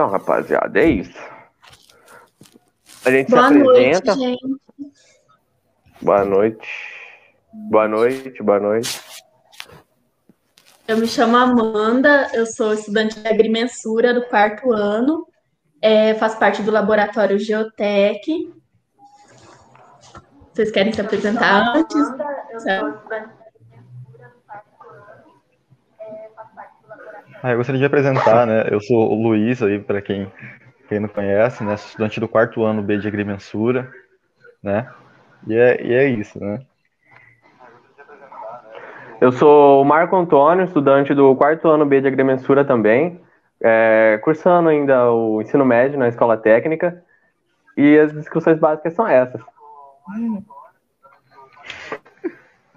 Então, rapaziada, é isso. A gente Boa se apresenta. noite, gente. Boa noite. Boa noite, boa noite. Eu me chamo Amanda, eu sou estudante de agrimensura do quarto ano, é, faço parte do laboratório Geotec. Vocês querem se apresentar antes? Ah, eu gostaria de apresentar, né? Eu sou o Luiz aí, para quem, quem não conhece, né? Sou estudante do quarto ano B de agrimensura, né? E é, e é isso, né? Eu sou o Marco Antônio, estudante do quarto ano B de agrimensura também, é, cursando ainda o ensino médio na escola técnica. E as discussões básicas são essas.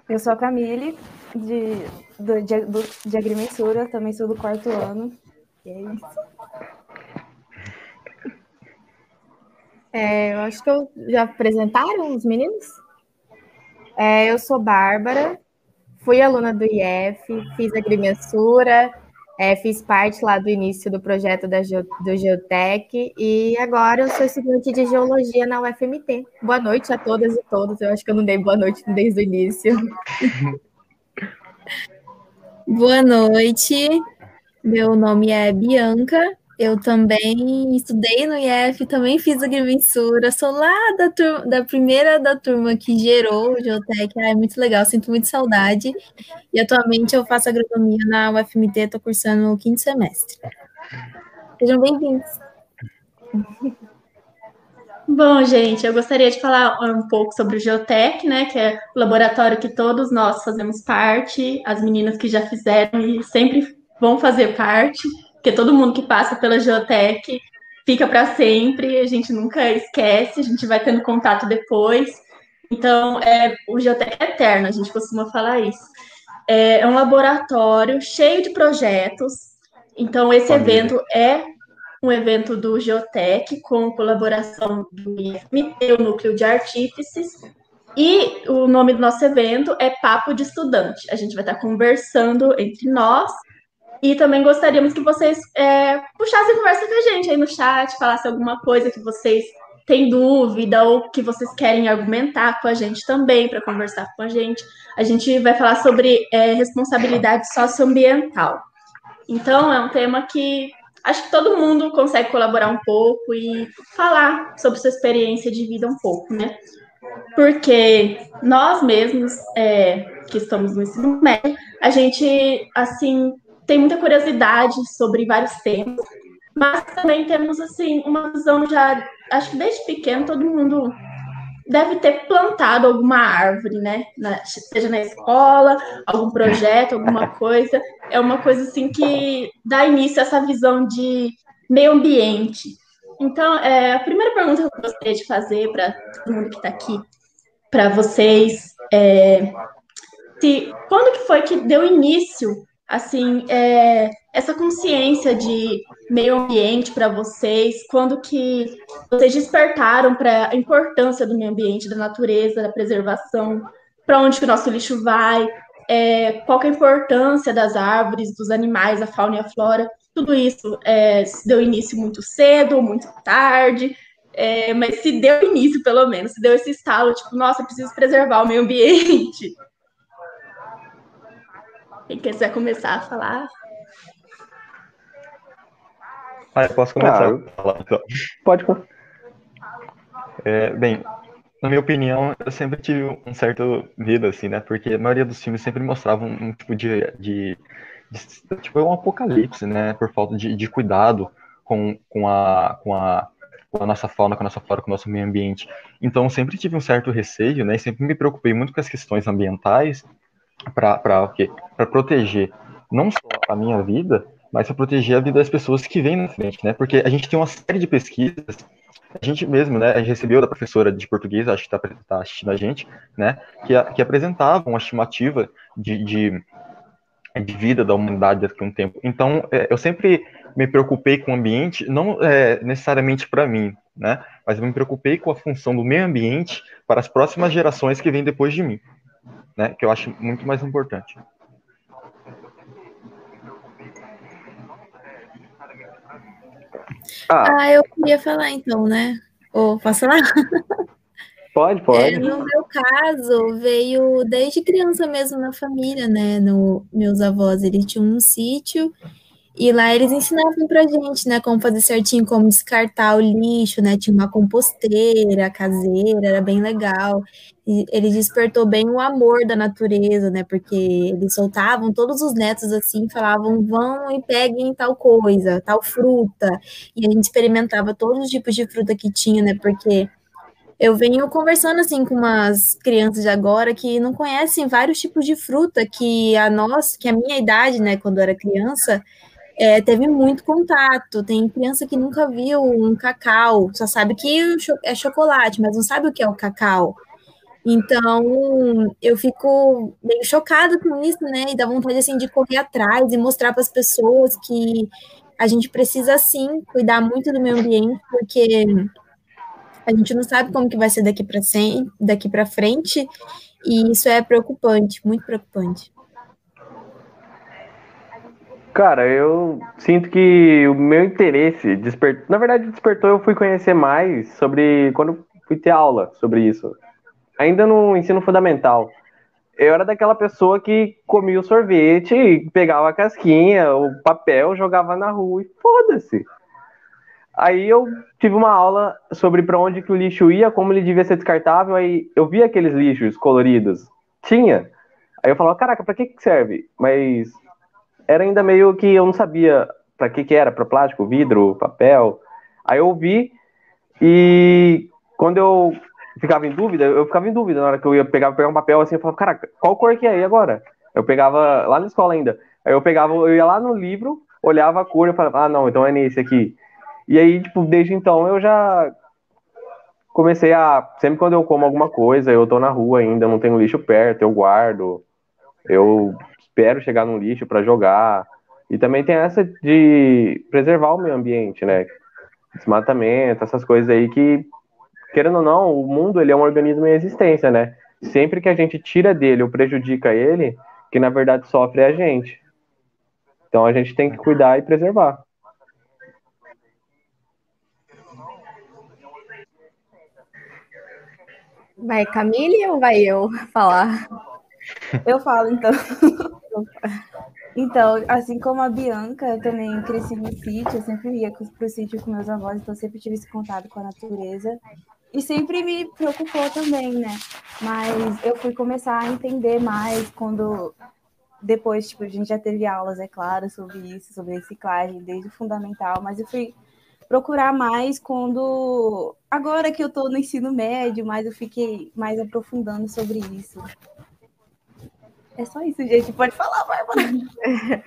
Eu sou a Camille, de, do, de, do, de agrimensura, também sou do quarto ano. E é isso. É, eu acho que eu, já apresentaram os meninos? É, eu sou Bárbara, fui aluna do IF, fiz agrimensura, é, fiz parte lá do início do projeto da do Geotec e agora eu sou estudante de geologia na UFMT. Boa noite a todas e todos. Eu acho que eu não dei boa noite desde o início. Boa noite. Meu nome é Bianca. Eu também estudei no IF, também fiz agrimensura, sou lá da, turma, da primeira da turma que gerou o Geotec, ah, é muito legal, sinto muito saudade. E atualmente eu faço agronomia na UFMT, estou cursando o quinto semestre. Sejam bem-vindos. Bom, gente, eu gostaria de falar um pouco sobre o Geotec, né, que é o laboratório que todos nós fazemos parte, as meninas que já fizeram e sempre vão fazer parte, porque todo mundo que passa pela Geotec fica para sempre, a gente nunca esquece, a gente vai tendo contato depois. Então, é, o Geotec é eterno, a gente costuma falar isso. É, é um laboratório cheio de projetos. Então, esse Família. evento é um evento do Geotec com colaboração do IFMT, o Núcleo de Artífices. E o nome do nosso evento é Papo de Estudante. A gente vai estar conversando entre nós e também gostaríamos que vocês é, puxassem conversa com a gente aí no chat, falassem alguma coisa que vocês têm dúvida ou que vocês querem argumentar com a gente também para conversar com a gente. A gente vai falar sobre é, responsabilidade socioambiental. Então, é um tema que acho que todo mundo consegue colaborar um pouco e falar sobre sua experiência de vida um pouco, né? Porque nós mesmos, é, que estamos no ensino médio, a gente, assim, tem muita curiosidade sobre vários temas, mas também temos, assim, uma visão já, acho que desde pequeno todo mundo deve ter plantado alguma árvore, né? Na- seja na escola, algum projeto, alguma coisa. É uma coisa assim que dá início a essa visão de meio ambiente. Então, é, a primeira pergunta que eu gostaria de fazer para todo mundo que está aqui, para vocês, é se quando que foi que deu início, assim, é, essa consciência de meio ambiente para vocês? Quando que vocês despertaram para a importância do meio ambiente, da natureza, da preservação, para onde que o nosso lixo vai, é, qual é a importância das árvores, dos animais, a fauna e a flora? Tudo isso é, se deu início muito cedo, muito tarde, é, mas se deu início, pelo menos, se deu esse estalo, tipo, nossa, preciso preservar o meio ambiente. Quem quiser começar a falar, Ah, eu posso começar Claro. a falar, então. Pode. É, bem, na minha opinião, eu sempre tive um certo medo, assim, né? Porque a maioria dos filmes sempre mostravam um tipo de, de, de- tipo, um apocalipse, né? Por falta de, de cuidado com, com, a, com, a, com a nossa fauna, com a nossa flora, com o nosso meio ambiente. Então, eu sempre tive um certo receio, né? E sempre me preocupei muito com as questões ambientais para? Para proteger não só a minha vida, mas para proteger a vida das pessoas que vêm na frente, né? Porque a gente tem uma série de pesquisas a gente mesmo, né, a gente recebeu da professora de português, acho que está tá assistindo a gente, né, que, que apresentava uma estimativa de, de, de vida da humanidade daqui a um tempo. Então, é, eu sempre me preocupei com o ambiente, não é, necessariamente para mim, né, mas eu me preocupei com a função do meio ambiente para as próximas gerações que vêm depois de mim, né, que eu acho muito mais importante. Ah, ah eu queria falar então, né? Ou posso falar? Pode, pode. É, no meu caso, veio desde criança mesmo na família, né? No, meus avós, eles tinham um sítio e lá eles ensinavam pra gente, né, como fazer certinho, como descartar o lixo, né? Tinha uma composteira caseira, era bem legal. E ele despertou bem o amor da natureza, né? Porque eles soltavam todos os netos assim, falavam: vão e peguem tal coisa, tal fruta. E a gente experimentava todos os tipos de fruta que tinha, né? Porque eu venho conversando assim com umas crianças de agora que não conhecem vários tipos de fruta que a nós, que a minha idade, né, quando eu era criança, é, teve muito contato. Tem criança que nunca viu um cacau, só sabe que é chocolate, mas não sabe o que é o cacau. Então, eu fico meio chocada com isso, né? E dá vontade assim de correr atrás e mostrar para as pessoas que a gente precisa sim cuidar muito do meio ambiente, porque a gente não sabe como que vai ser daqui para frente, e isso é preocupante, muito preocupante. Cara, eu sinto que o meu interesse despertou. Na verdade, despertou, eu fui conhecer mais sobre. Quando fui ter aula sobre isso. Ainda no ensino fundamental. Eu era daquela pessoa que comia o sorvete, pegava a casquinha, o papel, jogava na rua e foda-se. Aí eu tive uma aula sobre para onde que o lixo ia, como ele devia ser descartável. Aí eu vi aqueles lixos coloridos. Tinha. Aí eu falava, caraca, para que, que serve? Mas era ainda meio que eu não sabia para que que era, para plástico, vidro, papel. Aí eu vi e quando eu ficava em dúvida, eu ficava em dúvida na hora que eu ia pegar, pegar um papel assim, eu falava, caraca, qual cor que é aí agora? Eu pegava lá na escola ainda. Aí eu pegava, eu ia lá no livro, olhava a cor e falava, ah, não, então é nesse aqui. E aí, tipo, desde então eu já comecei a. Sempre quando eu como alguma coisa, eu tô na rua ainda, não tenho lixo perto, eu guardo. Eu espero chegar no lixo para jogar. E também tem essa de preservar o meio ambiente, né? Desmatamento, essas coisas aí que, querendo ou não, o mundo ele é um organismo em existência, né? Sempre que a gente tira dele ou prejudica ele, que na verdade sofre é a gente. Então a gente tem que cuidar e preservar. Vai Camille ou vai eu falar? Eu falo, então. Então, assim como a Bianca, eu também cresci no sítio, eu sempre ia para o sítio com meus avós, então sempre tive esse contato com a natureza. E sempre me preocupou também, né? Mas eu fui começar a entender mais quando depois, tipo, a gente já teve aulas, é claro, sobre isso, sobre reciclagem, desde o fundamental, mas eu fui procurar mais quando agora que eu estou no ensino médio, mas eu fiquei mais aprofundando sobre isso. É só isso, gente. Pode falar, Bárbara.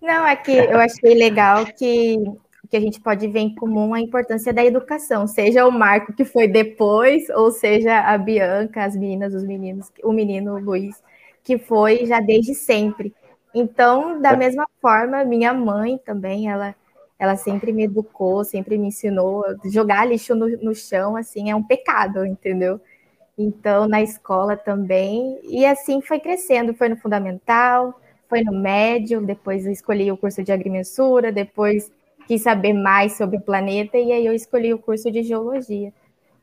Não, é que eu achei legal que, que a gente pode ver em comum a importância da educação, seja o Marco que foi depois, ou seja a Bianca, as meninas, os meninos, o menino Luiz, que foi já desde sempre. Então, da mesma forma, minha mãe também, ela, ela sempre me educou, sempre me ensinou. Jogar lixo no, no chão, assim, é um pecado, entendeu? Então na escola também, e assim foi crescendo, foi no fundamental, foi no médio, depois eu escolhi o curso de agrimensura, depois quis saber mais sobre o planeta, e aí eu escolhi o curso de geologia.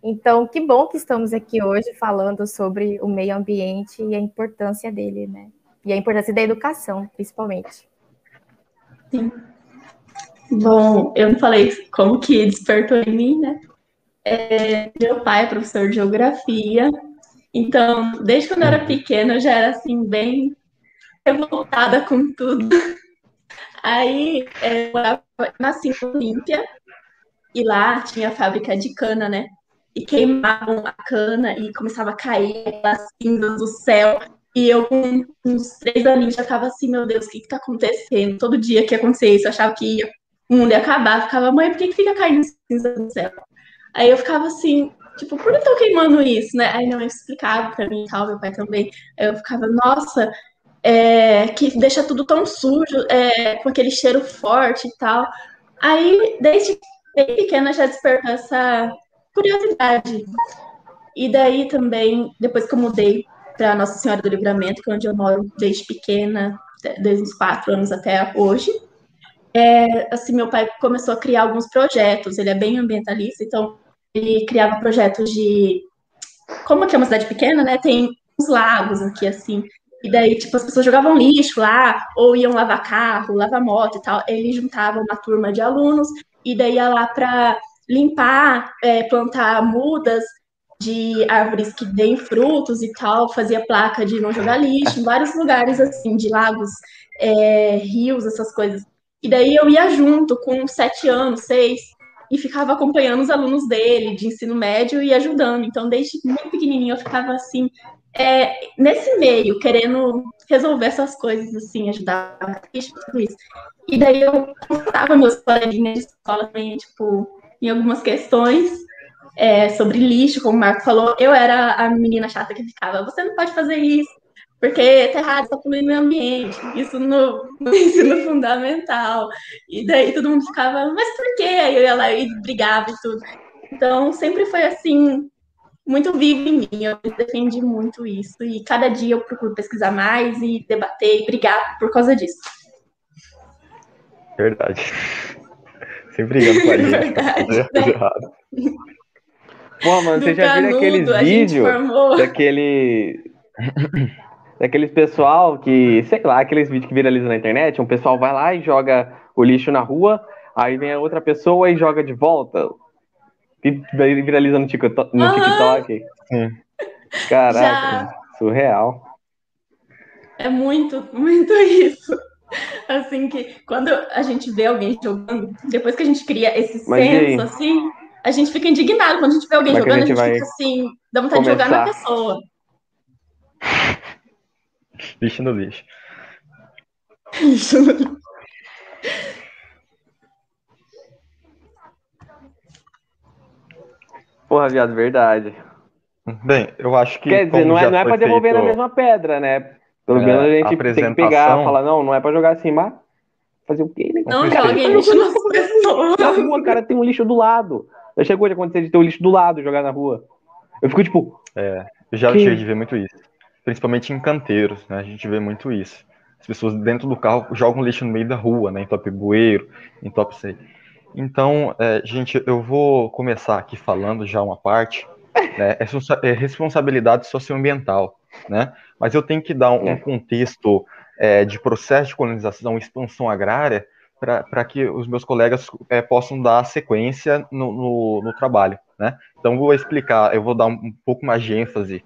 Então, que bom que estamos aqui hoje falando sobre o meio ambiente e a importância dele, né? E a importância da educação, principalmente. Sim. Bom, eu não falei como que despertou em mim, né? É, meu pai é professor de geografia, então, desde quando eu era pequena, eu já era assim, bem revoltada com tudo. Aí, é, eu nasci em Olímpia, e lá tinha a fábrica de cana, né? E queimavam a cana e começava a cair as cinzas do céu. E eu, com uns três aninhos, já tava assim, meu Deus, o que que tá acontecendo? Todo dia que ia acontecer isso, eu achava que o mundo ia acabar. Eu ficava, mãe, por que, que fica caindo cinza do céu? Aí eu ficava assim, tipo, por que estão queimando isso, né? Aí não explicava pra mim e tal, meu pai também. Aí eu ficava, nossa, é, que deixa tudo tão sujo, é, com aquele cheiro forte e tal. Aí, desde bem pequena, já despertou essa curiosidade. E daí também, depois que eu mudei para Nossa Senhora do Livramento, que é onde eu moro desde pequena, desde os quatro anos até hoje, é, assim, meu pai começou a criar alguns projetos, ele é bem ambientalista, então ele criava projetos de. Como aqui é uma cidade pequena, né? Tem uns lagos aqui, assim. E daí, tipo, as pessoas jogavam lixo lá, ou iam lavar carro, lavar moto e tal. Ele juntava uma turma de alunos, e daí ia lá para limpar, é, plantar mudas de árvores que deem frutos e tal, fazia placa de não jogar lixo, em vários lugares, assim, de lagos, é, rios, essas coisas. E daí eu ia junto, com sete anos, seis, e ficava acompanhando os alunos dele, de ensino médio, e ajudando. Então, desde muito pequenininho, eu ficava, assim, é, nesse meio, querendo resolver essas coisas, assim, ajudar tudo isso. E daí eu contava meus coleguinhas de escola também, tipo, em algumas questões, é, sobre lixo, como o Marco falou, eu era a menina chata que ficava, você não pode fazer isso, porque tá errado, está poluindo o ambiente, isso no, no, ensino fundamental. E daí todo mundo ficava, mas por quê? Aí eu ia lá e brigava e tudo. Então, sempre foi assim, muito vivo em mim, eu defendi muito isso. E cada dia eu procuro pesquisar mais e debater e brigar por causa disso. Verdade. Sempre brigando com a gente. Verdade, fazer né? errado. Pô, mano, você já viu aqueles vídeos daquele. daqueles pessoal que, sei lá, aqueles vídeos que viralizam na internet, um pessoal vai lá e joga o lixo na rua, aí vem a outra pessoa e joga de volta. E viraliza no TikTok. No uhum. TikTok. Caraca, já. surreal. É muito, muito isso. Assim que quando a gente vê alguém jogando, depois que a gente cria esse Mas senso, assim, a gente fica indignado. Quando a gente vê alguém Como jogando, a gente, a gente fica assim, dá vontade começar? de jogar na pessoa. Lixo no lixo. Lixo no lixo. Porra, viado, verdade. Bem, eu acho que. Quer dizer, não é, não é pra devolver feito... na mesma pedra, né? Pelo é, menos a gente tem que pegar e falar, não, não é pra jogar assim, mas fazer o quê, né? Não, jogue lixo nas pessoas. Na rua, cara, tem um lixo do lado. Já chegou de acontecer de ter o um lixo do lado jogar na rua. Eu fico tipo. É, eu já que... cheguei de ver muito isso. Principalmente em canteiros, né? A gente vê muito isso. As pessoas dentro do carro jogam lixo no meio da rua, né? Em top bueiro, em top sei. Então, é, gente, eu vou começar aqui falando já uma parte. Né? É, é responsabilidade socioambiental, né? Mas eu tenho que dar um, um contexto é, de processo de colonização, expansão agrária, para que os meus colegas é, possam dar sequência no, no, no, trabalho. Né? Então, vou explicar, eu vou dar um, um pouco mais de ênfase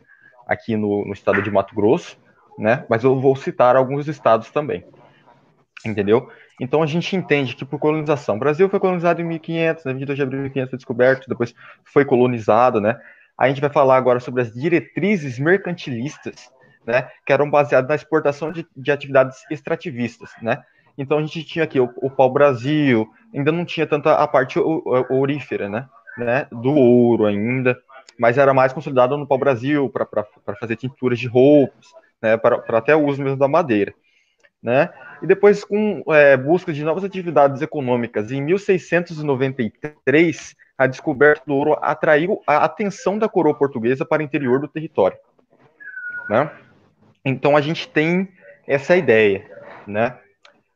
aqui no, no, estado de Mato Grosso, né? mas eu vou citar alguns estados também. Entendeu? Então, a gente entende que por colonização, o Brasil foi colonizado em 1500, né? 22 de abril de 1500 foi descoberto, depois foi colonizado, né? A gente vai falar agora sobre as diretrizes mercantilistas, né? Que eram baseadas na exportação de, de atividades extrativistas, né? Então a gente tinha aqui o, o pau-brasil, ainda não tinha tanta a parte orífera, né? né? Do ouro ainda, mas era mais consolidado no pau-brasil para fazer tinturas de roupas, né? Para até o uso mesmo da madeira. Né? E depois, com é, busca de novas atividades econômicas, em 1693, a descoberta do ouro atraiu a atenção da coroa portuguesa para o interior do território. Né? Então a gente tem essa ideia, né?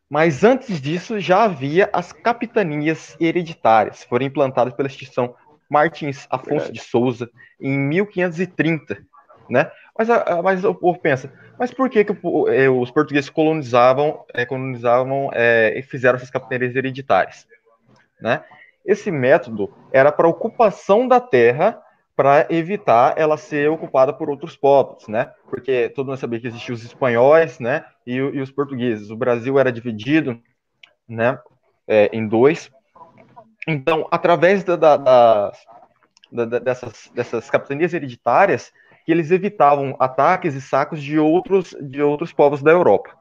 Mas antes disso, já havia as capitanias hereditárias, foram implantadas pela instituição Martins Afonso de Souza em 1530, né? Mas, mas o povo pensa, mas por que, que é, os portugueses colonizavam, é, colonizavam é, e fizeram essas capitanias hereditárias, né? Esse método era para ocupação da terra para evitar ela ser ocupada por outros povos, né? Porque todo mundo sabia que existiam os espanhóis, né? E, e, os portugueses. O Brasil era dividido, né? É, em dois. Então, através da, da, da, dessas, dessas capitanias hereditárias, que eles evitavam ataques e sacos de outros, de outros povos da Europa,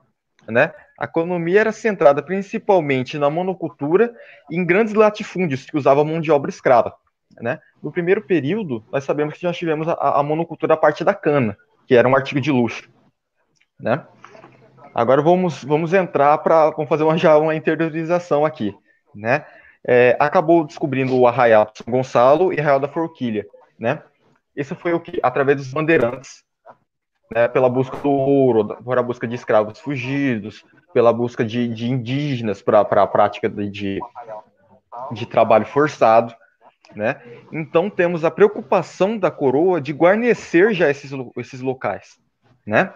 né? A economia era centrada principalmente na monocultura e em grandes latifúndios que usavam mão de obra escrava. Né? No primeiro período, nós sabemos que nós tivemos a, a monocultura a partir da cana, que era um artigo de luxo. Né? Agora vamos, vamos entrar para vamos fazer uma, já uma interiorização aqui. Né? É, acabou descobrindo o Arraial de São Gonçalo e Arraial da Forquilha. Né? Isso foi o que, através dos bandeirantes, né, pela busca do ouro, por a busca de escravos fugidos, pela busca de, de indígenas para a prática de, de trabalho forçado. Né? Então temos a preocupação da coroa de guarnecer já esses, esses locais. Né?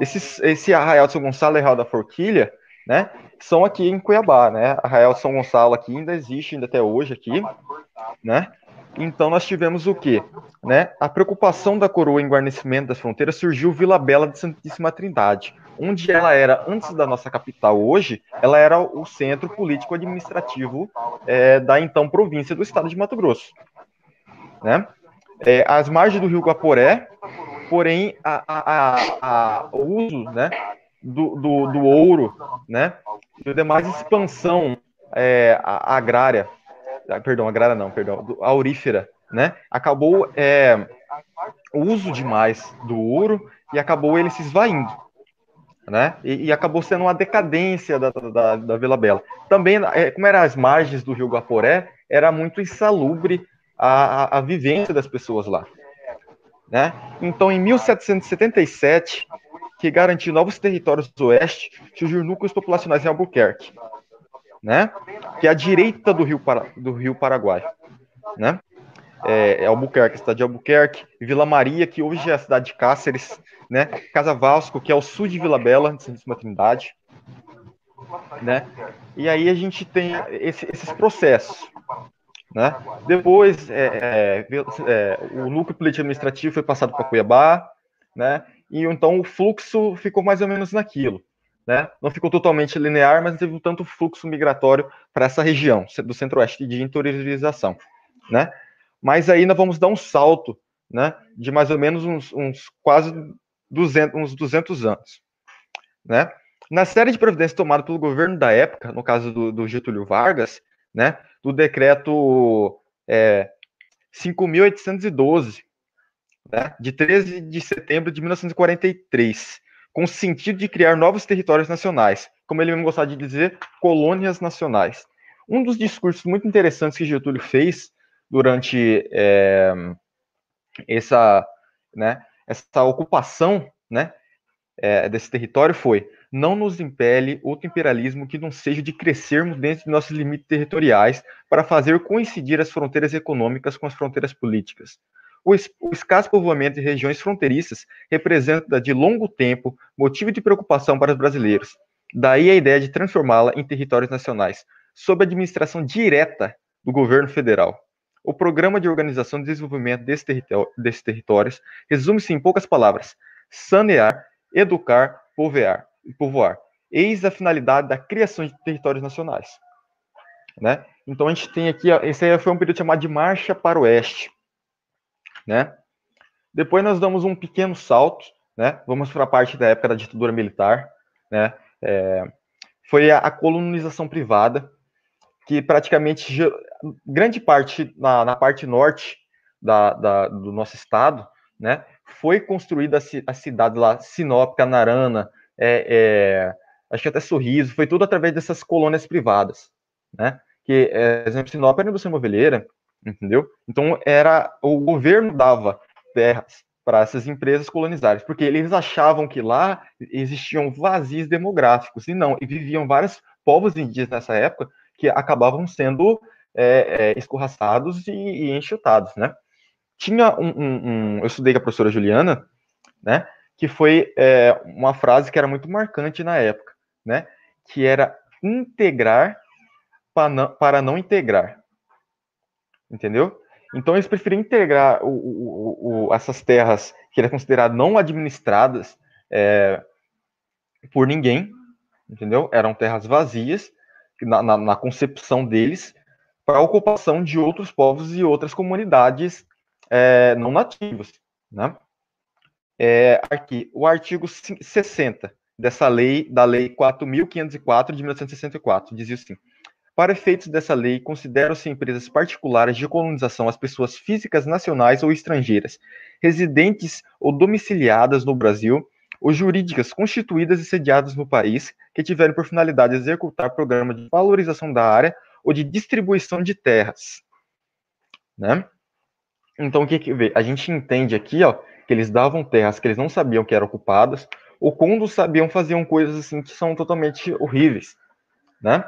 Esses, esse Arraial de São Gonçalo e Arraial da Forquilha né, são aqui em Cuiabá. Né? Arraial São Gonçalo aqui ainda existe ainda até hoje aqui. Né? Então nós tivemos o quê? Né? A preocupação da coroa em guarnecimento das fronteiras surgiu Vila Bela de Santíssima Trindade, onde ela era, antes da nossa capital hoje, ela era o centro político-administrativo é, da então província do estado de Mato Grosso. Né? É, as margens do rio Guaporé, porém, a, a, a, o uso né, do, do, do, ouro né, e demais expansão é, agrária ah, perdão, agrária não, perdão, aurífera, né? Acabou é, o uso demais do ouro e acabou ele se esvaindo, né? E, e acabou sendo uma decadência da, da, da Vila Bela. Também, é, como eram as margens do rio Guaporé, era muito insalubre a, a, a vivência das pessoas lá. Né? Então, em 1777, que garantiu novos territórios do oeste, surgiu núcleos populacionais em Albuquerque né? Que é a direita do rio, Para, do rio Paraguai, né? É, é Albuquerque, cidade de Albuquerque, Vila Maria, que hoje é a cidade de Cáceres, né? Casa Vasco, que é o sul de Vila Bela, de Santíssima Trindade, né? E aí a gente tem esse, esses processos, né? Depois, é, é, é, o núcleo político administrativo foi passado para Cuiabá, né? E então o fluxo ficou mais ou menos naquilo né? Não ficou totalmente linear, mas teve um tanto fluxo migratório para essa região do centro-oeste de interiorização, né? Mas aí nós vamos dar um salto, né? De mais ou menos uns, uns quase 200, uns 200 anos, né? Na série de providências tomada pelo governo da época, no caso do, do Getúlio Vargas, né? Do decreto é, 5.812, né? De 13 de setembro de 1943 com o sentido de criar novos territórios nacionais, como ele mesmo gostava de dizer, colônias nacionais. Um dos discursos muito interessantes que Getúlio fez durante é, essa, né, essa ocupação né, é, desse território foi: não nos impele outro imperialismo que não seja de crescermos dentro de nossos limites territoriais para fazer coincidir as fronteiras econômicas com as fronteiras políticas. O, escasso povoamento de regiões fronteiriças representa, de longo tempo, motivo de preocupação para os brasileiros. Daí a ideia de transformá-la em territórios nacionais, sob administração direta do governo federal. O Programa de Organização e Desenvolvimento desses, desses territórios resume-se em poucas palavras: sanear, educar, povoar. povoar. Eis a finalidade da criação de territórios nacionais. Né? Então a gente tem aqui, esse aí foi um período chamado de Marcha para o Oeste né? Depois nós damos um pequeno salto, né? Vamos para a parte da época da ditadura militar, né? É, foi a, a, colonização privada, que praticamente grande parte na, na parte norte da, da, do nosso estado, né? Foi construída a, a cidade lá, Sinop, Canarana, é, é, acho que até Sorriso, foi tudo através dessas colônias privadas, né? Que, é, exemplo, Sinop era indústria imobiliária, entendeu? Então era o governo dava terras para essas empresas colonizadas, porque eles achavam que lá existiam vazios demográficos e não, e viviam vários povos indígenas nessa época que acabavam sendo é, é, escorraçados e, e, enxutados, né? Tinha um, um, um, eu estudei com a professora Juliana, né? Que foi é, uma frase que era muito marcante na época, né? Que era integrar para não, para não integrar entendeu? Então eles preferiam integrar o, o, o, essas terras que eram consideradas não administradas é, por ninguém, entendeu? Eram terras vazias na, na, na concepção deles para a ocupação de outros povos e outras comunidades é, não nativas, né? É, aqui, o artigo 60 dessa lei, da lei 4.504 de 1964, dizia assim: para efeitos dessa lei, consideram-se empresas particulares de colonização as pessoas físicas nacionais ou estrangeiras, residentes ou domiciliadas no Brasil, ou jurídicas constituídas e sediadas no país, que tiverem por finalidade executar programa de valorização da área ou de distribuição de terras. Né? Então, o que, que vê? A gente entende aqui ó, que eles davam terras que eles não sabiam que eram ocupadas, ou quando sabiam faziam coisas assim que são totalmente horríveis, né?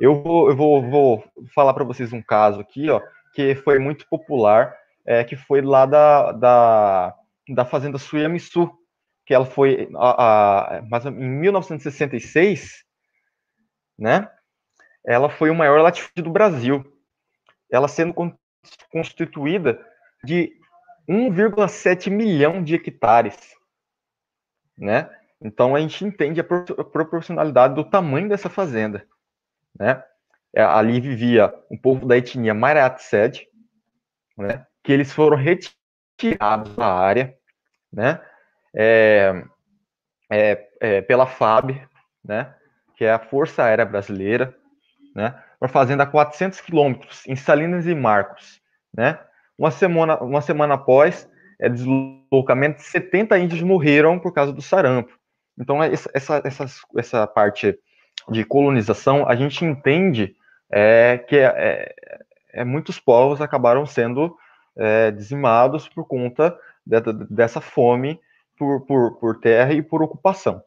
Eu vou, eu vou, vou falar para vocês um caso aqui, ó, que foi muito popular, é, que foi lá da, da, da fazenda Suiamisu, que ela foi a, a, mas em 1966, né? Ela foi o maior latifúndio do Brasil. Ela sendo constituída de 1,7 milhão de hectares, né? Então a gente entende a proporcionalidade do tamanho dessa fazenda, né? É, ali vivia um povo da etnia Maratsed, né? Que eles foram retirados da área, né? É, é, é, pela FAB, né? Que é a Força Aérea Brasileira, né? Uma fazenda a 400 quilômetros em Salinas e Marcos, né? Uma semana, uma semana após é, deslocamento, 70 índios morreram por causa do sarampo. Então, essa, essa, essa parte de colonização, a gente entende é, que é, é, é, muitos povos acabaram sendo é, dizimados por conta de, dessa fome por, por, por terra e por ocupação.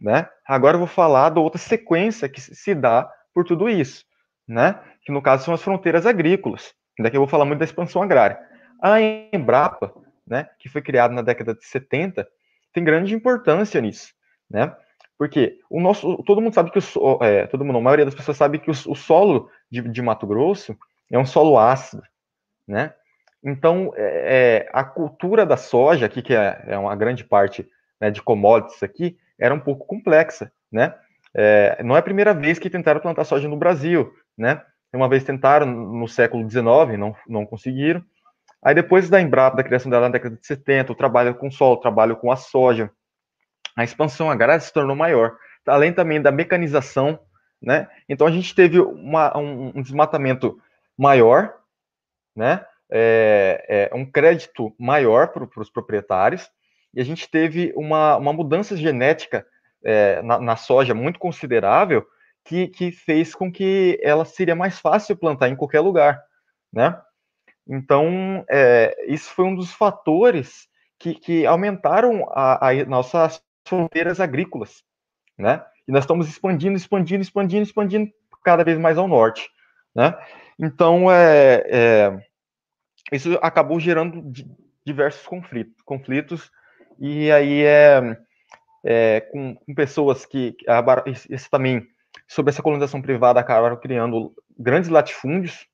Né? Agora eu vou falar da outra sequência que se dá por tudo isso, né? que no caso são as fronteiras agrícolas. Daqui eu vou falar muito da expansão agrária. A Embrapa, né, que foi criada na década de 70, tem grande importância nisso, né? Porque o nosso, todo mundo sabe que o, é, todo mundo, a maioria das pessoas sabe que o, o solo de, de, Mato Grosso é um solo ácido, né? Então, é, é a cultura da soja aqui, que é, é uma grande parte né, de commodities aqui, era um pouco complexa, né? É, não é a primeira vez que tentaram plantar soja no Brasil, né? Uma vez tentaram no século XIX, não, não conseguiram. Aí depois da Embrapa, da criação dela na década de 70, o trabalho com sol, o trabalho com a soja, a expansão agrária se tornou maior, além também da mecanização, né? Então a gente teve uma, um, um, desmatamento maior, né? É, é, um crédito maior para os proprietários, e a gente teve uma, uma mudança genética é, na, na, soja muito considerável, que, que fez com que ela seria mais fácil plantar em qualquer lugar, né? Então, é, isso foi um dos fatores que, que aumentaram a, a nossas fronteiras agrícolas, né? E nós estamos expandindo, expandindo, expandindo, expandindo cada vez mais ao norte, né? Então, é, é isso acabou gerando diversos conflitos, conflitos e aí é, é com, com, pessoas que, isso também sobre essa colonização privada acabaram criando grandes latifúndios,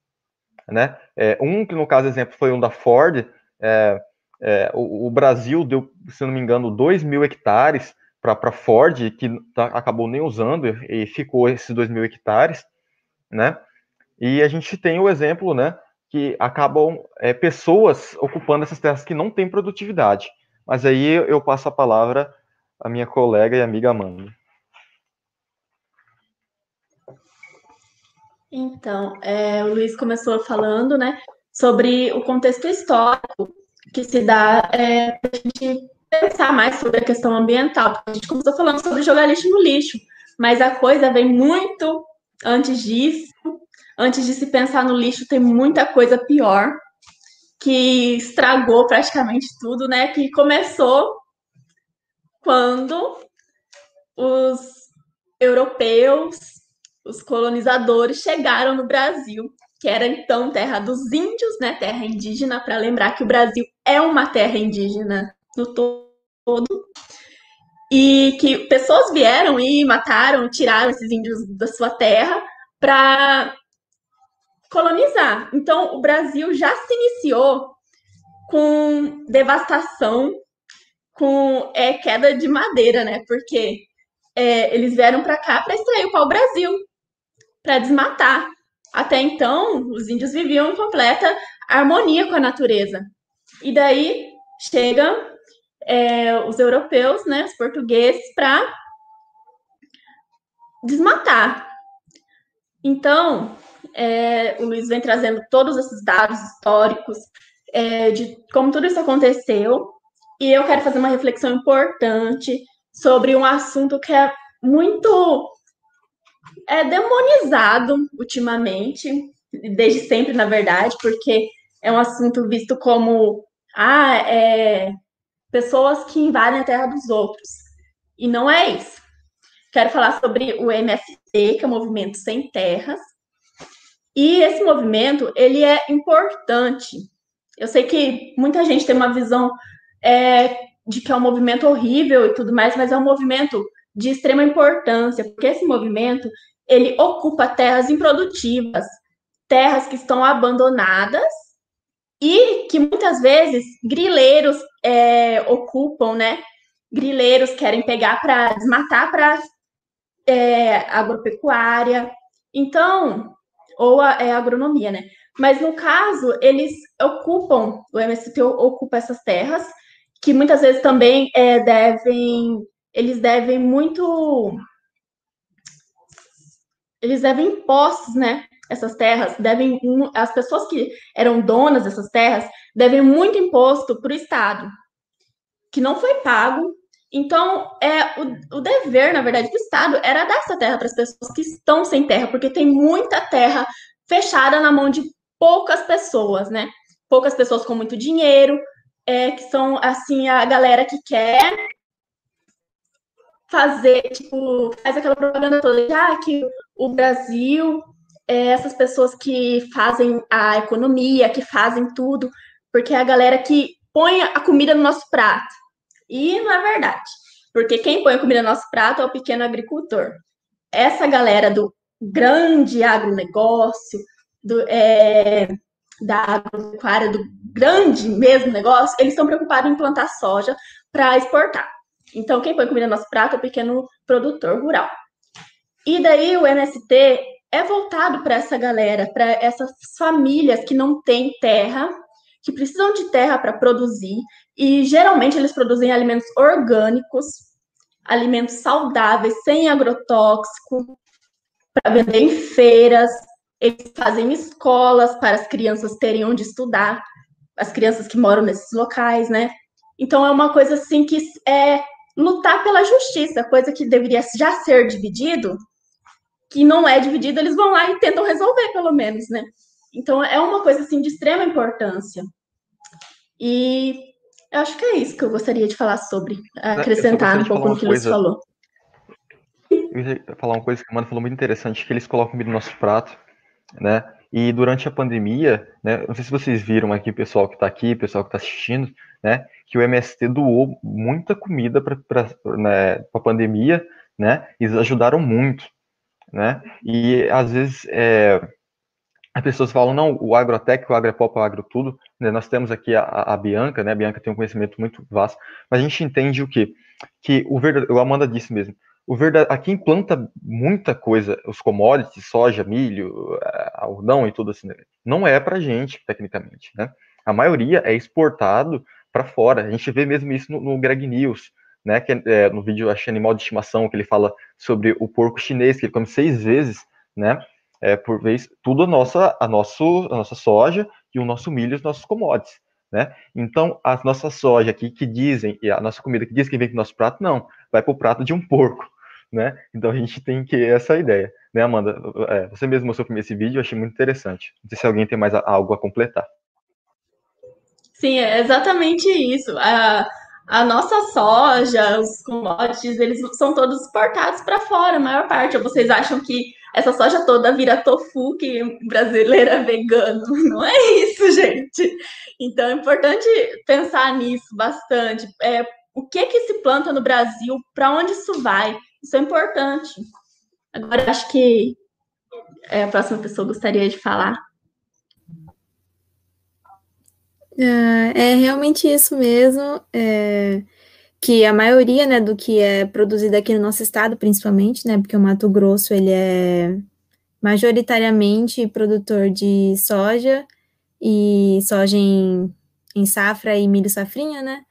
né? É, um que no caso exemplo foi um da Ford, é, é, o, o, Brasil deu, se não me engano, 2 mil hectares para Ford, que tá, acabou nem usando e, ficou esses 2 mil hectares, né? E a gente tem o exemplo, né, que acabam é, pessoas ocupando essas terras que não têm produtividade. Mas aí eu passo a palavra à minha colega e amiga Amanda. Então, é, o Luiz começou falando, né, sobre o contexto histórico que se dá é, para a gente pensar mais sobre a questão ambiental. A gente começou falando sobre jogar lixo no lixo, mas a coisa vem muito antes disso. Antes de se pensar no lixo, tem muita coisa pior que estragou praticamente tudo, né? Que começou quando os europeus os colonizadores chegaram no Brasil, que era então terra dos índios, né, terra indígena, para lembrar que o Brasil é uma terra indígena no todo, e que pessoas vieram e mataram, tiraram esses índios da sua terra para colonizar. Então, o Brasil já se iniciou com devastação, com é, queda de madeira, né? Porque é, eles vieram para cá para extrair o pau-brasil para desmatar. Até então, os índios viviam em completa harmonia com a natureza. E daí chegam é, os europeus, né, os portugueses, para desmatar. Então, é, o Luiz vem trazendo todos esses dados históricos é, de como tudo isso aconteceu. E eu quero fazer uma reflexão importante sobre um assunto que é muito é demonizado ultimamente, desde sempre, na verdade, porque é um assunto visto como ah, é, pessoas que invadem a terra dos outros. E não é isso. Quero falar sobre o MST, que é o Movimento Sem Terras. E esse movimento, ele é importante. Eu sei que muita gente tem uma visão é, de que é um movimento horrível e tudo mais, mas é um movimento de extrema importância, porque esse movimento, ele ocupa terras improdutivas, terras que estão abandonadas e que muitas vezes grileiros é, ocupam, né? Grileiros querem pegar para desmatar para é, agropecuária, então, ou a, é, agronomia, né? Mas no caso, eles ocupam, o MST ocupa essas terras, que muitas vezes também é, devem, eles devem muito, eles devem impostos, né? essas terras devem, as pessoas que eram donas dessas terras devem muito imposto para o Estado, que não foi pago. Então, é o, o dever, na verdade, do Estado era dar essa terra para as pessoas que estão sem terra, porque tem muita terra fechada na mão de poucas pessoas, né? Poucas pessoas com muito dinheiro, é, que são, assim, a galera que quer fazer, tipo, faz aquela propaganda toda de ah, que o Brasil é essas pessoas que fazem a economia, que fazem tudo, porque é a galera que põe a comida no nosso prato. E não é verdade, porque quem põe a comida no nosso prato é o pequeno agricultor. Essa galera do grande agronegócio, do, é, da agropecuária, do grande mesmo negócio, eles estão preocupados em plantar soja para exportar. Então, quem põe comida no nosso prato é o pequeno produtor rural. E daí o MST é voltado para essa galera, para essas famílias que não têm terra, que precisam de terra para produzir, e geralmente eles produzem alimentos orgânicos, alimentos saudáveis, sem agrotóxico, para vender em feiras, eles fazem escolas para as crianças terem onde estudar, as crianças que moram nesses locais, né? Então é uma coisa assim que é lutar pela justiça, coisa que deveria já ser dividido, que não é dividido, eles vão lá e tentam resolver, pelo menos, né? Então, é uma coisa, assim, de extrema importância. E eu acho que é isso que eu gostaria de falar sobre, acrescentar um pouco no que coisa... falou. Eu ia falar uma coisa que a Amanda falou muito interessante, que eles colocam comida no nosso prato, né? E durante a pandemia, né, não sei se vocês viram aqui, pessoal que está aqui, pessoal que está assistindo, né, que o MST doou muita comida para né, a pandemia, né? Eles ajudaram muito, né? E às vezes é, as pessoas falam, não, o agrotec, o agropop, o agro tudo, né? nós temos aqui a, a, Bianca, né? A Bianca tem um conhecimento muito vasto, mas a gente entende o quê? Que o verdade, o Amanda disse mesmo, o verdade, aqui implanta muita coisa, os commodities, soja, milho, algodão e tudo assim, não é para gente, tecnicamente, né? A maioria é exportado para fora. A gente vê mesmo isso no, no Greg News, né? Que é, no vídeo acho animal de estimação que ele fala sobre o porco chinês que ele come seis vezes, né? É, por vez tudo a nossa a nosso a nossa soja e o nosso milho, os nossos commodities, né? Então a nossa soja aqui que dizem e a nossa comida que diz que vem para o nosso prato não vai para o prato de um porco, né? Então a gente tem que essa ideia, né, Amanda? É, você mesmo mostrou para mim esse vídeo, eu achei muito interessante. Não sei se alguém tem mais algo a completar. Sim, é exatamente isso. A, a nossa soja, os commodities, eles são todos exportados para fora, a maior parte. Ou vocês acham que essa soja toda vira tofu, que brasileira é vegano? Não é isso, gente. Então é importante pensar nisso bastante. É, o que que se planta no Brasil? Para onde isso vai? Isso é importante. Agora acho que é, a próxima pessoa gostaria de falar. É, é realmente isso mesmo, é, que a maioria, né, do que é produzido aqui no nosso estado, principalmente, né, porque o Mato Grosso, ele é majoritariamente produtor de soja, e soja em, em safra e milho safrinha, né,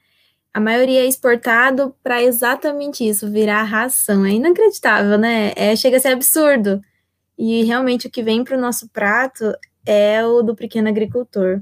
a maioria é exportado para exatamente isso, virar ração. É inacreditável, né? É, chega a ser absurdo. E realmente o que vem para o nosso prato é o do pequeno agricultor.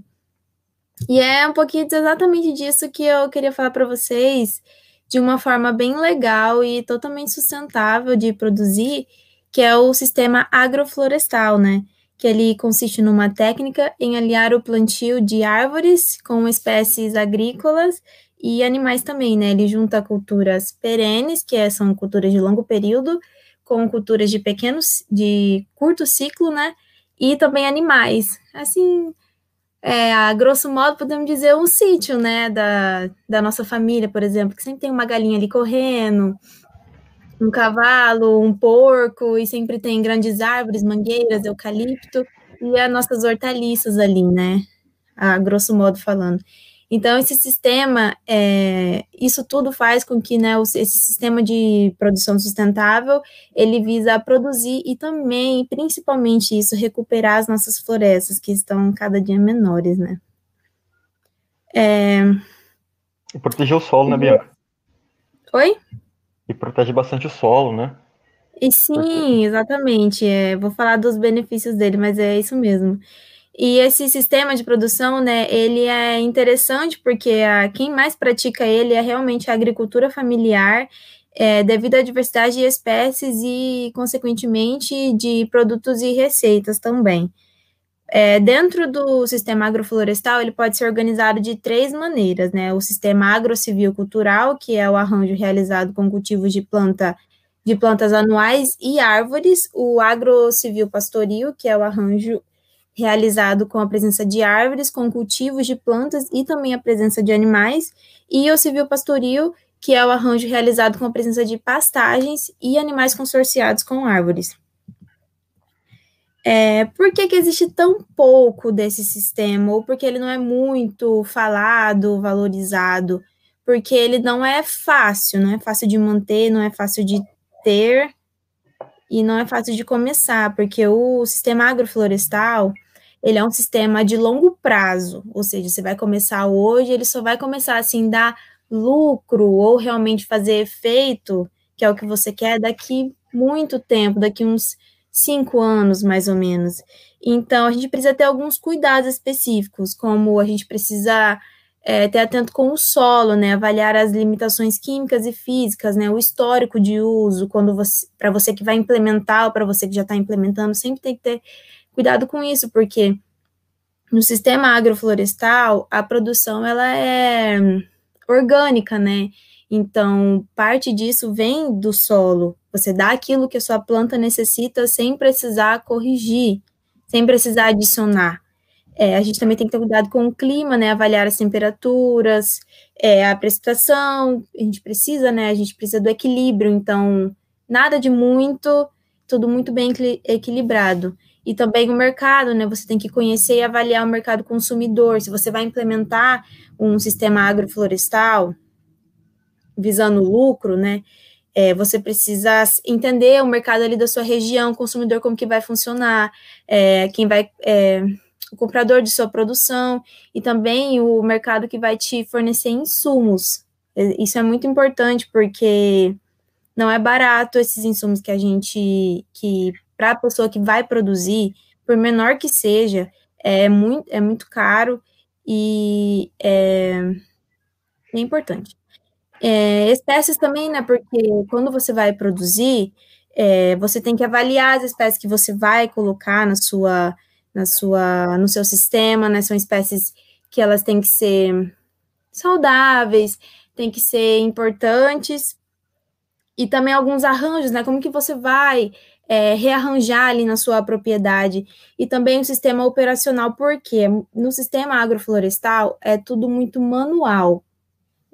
E é um pouquinho exatamente disso que eu queria falar para vocês, de uma forma bem legal e totalmente sustentável de produzir, que é o sistema agroflorestal, né? que ele consiste numa técnica em aliar o plantio de árvores com espécies agrícolas e animais também, né? Ele junta culturas perenes, que é, são culturas de longo período, com culturas de pequenos, de curto ciclo, né? E também animais. Assim, é, a grosso modo, podemos dizer um sítio, né? Da, da nossa família, por exemplo, que sempre tem uma galinha ali correndo, um cavalo, um porco, e sempre tem grandes árvores, mangueiras, eucalipto, e as nossas hortaliças ali, né? A grosso modo falando. Então, esse sistema, é, isso tudo faz com que né, esse sistema de produção sustentável, ele visa produzir e também, principalmente isso, recuperar as nossas florestas, que estão cada dia menores, né? É... E proteger o solo, né, Bianca? Oi? E protege bastante o solo, né? E sim, exatamente. É, vou falar dos benefícios dele, mas é isso mesmo. E esse sistema de produção, né, ele é interessante porque a, quem mais pratica ele é realmente a agricultura familiar, é, devido à diversidade de espécies e, consequentemente, de produtos e receitas também. É, dentro do sistema agroflorestal, ele pode ser organizado de três maneiras, né? O sistema agrocivil cultural, que é o arranjo realizado com cultivos de planta de plantas anuais e árvores, o agrocivil pastoril, que é o arranjo realizado com a presença de árvores, com cultivos de plantas e também a presença de animais, e o civil pastoril, que é o arranjo realizado com a presença de pastagens e animais consorciados com árvores. É, por que, que existe tão pouco desse sistema? Ou porque ele não é muito falado, valorizado? Porque ele não é fácil, não é fácil de manter, não é fácil de ter e não é fácil de começar, porque o sistema agroflorestal, ele é um sistema de longo prazo, ou seja, você vai começar hoje, ele só vai começar assim dar lucro ou realmente fazer efeito, que é o que você quer daqui muito tempo, daqui uns cinco anos mais ou menos. Então a gente precisa ter alguns cuidados específicos, como a gente precisa é, ter atento com o solo, né, avaliar as limitações químicas e físicas, né, o histórico de uso, quando você, para você que vai implementar ou para você que já está implementando, sempre tem que ter cuidado com isso, porque no sistema agroflorestal, a produção ela é orgânica, né? Então, parte disso vem do solo. Você dá aquilo que a sua planta necessita sem precisar corrigir, sem precisar adicionar. É, a gente também tem que ter cuidado com o clima, né? Avaliar as temperaturas, é, a precipitação. A gente precisa, né? A gente precisa do equilíbrio. Então, nada de muito, tudo muito bem equilibrado e também o mercado, né? Você tem que conhecer e avaliar o mercado consumidor. Se você vai implementar um sistema agroflorestal visando lucro, né? É, você precisa entender o mercado ali da sua região, o consumidor, como que vai funcionar, é, quem vai, é, o comprador de sua produção, e também o mercado que vai te fornecer insumos. Isso é muito importante, porque não é barato esses insumos que a gente, que para a pessoa que vai produzir, por menor que seja, é muito, é muito caro e é, é importante. É, espécies também, né? Porque quando você vai produzir, é, você tem que avaliar as espécies que você vai colocar na sua, na sua, no seu sistema, né? São espécies que elas têm que ser saudáveis, têm que ser importantes e também alguns arranjos, né? Como que você vai é, rearranjar ali na sua propriedade e também o sistema operacional, porque no sistema agroflorestal é tudo muito manual,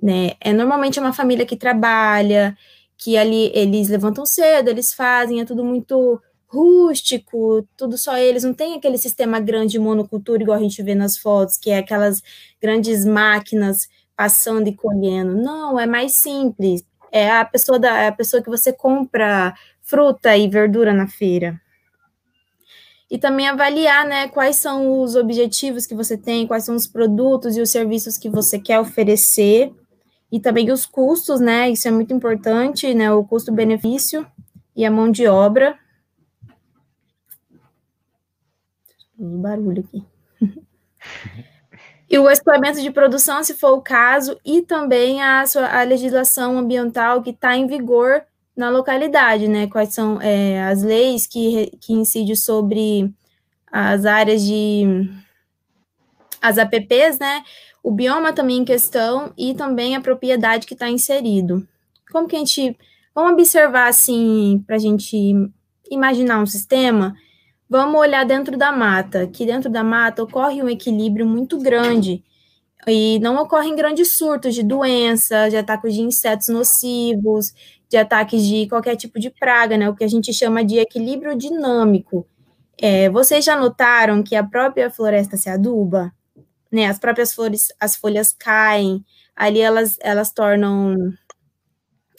né? É normalmente uma família que trabalha, que ali eles levantam cedo, eles fazem, é tudo muito rústico, tudo só eles, não tem aquele sistema grande de monocultura igual a gente vê nas fotos, que é aquelas grandes máquinas passando e colhendo. Não, é mais simples. É a pessoa da é a pessoa que você compra fruta e verdura na feira. E também avaliar, né, quais são os objetivos que você tem, quais são os produtos e os serviços que você quer oferecer, e também os custos, né, isso é muito importante, né, o custo-benefício e a mão de obra. Um barulho aqui. e o escoamento de produção, se for o caso, e também a, sua, a legislação ambiental que está em vigor na localidade, né? Quais são é, as leis que, que incidem sobre as áreas de as APPs, né? O bioma também em questão e também a propriedade que está inserido. Como que a gente vamos observar assim para a gente imaginar um sistema? Vamos olhar dentro da mata, que dentro da mata ocorre um equilíbrio muito grande e não ocorrem grandes surtos de doença, de ataques de insetos nocivos, de ataques de qualquer tipo de praga, né? O que a gente chama de equilíbrio dinâmico. É, vocês já notaram que a própria floresta se aduba? Né? As próprias flores, as folhas caem, ali elas, elas tornam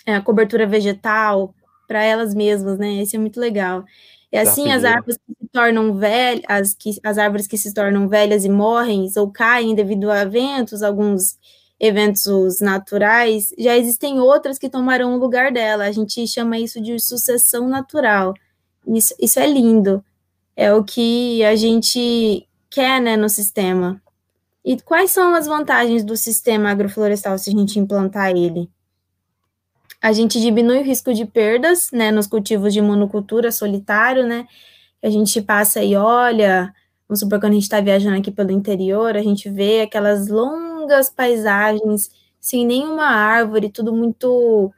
é, a cobertura vegetal para elas mesmas, né? Isso é muito legal. E assim, as árvores que tornam velhas, as, que, as árvores que se tornam velhas e morrem ou caem devido a eventos, alguns eventos naturais, já existem outras que tomarão o lugar dela. A gente chama isso de sucessão natural. Isso, isso é lindo. É o que a gente quer né, no sistema. E quais são as vantagens do sistema agroflorestal se a gente implantar ele? A gente diminui o risco de perdas, né, nos cultivos de monocultura solitário, né? A gente passa e olha, vamos supor quando a gente está viajando aqui pelo interior, a gente vê aquelas longas paisagens sem nenhuma árvore, tudo muito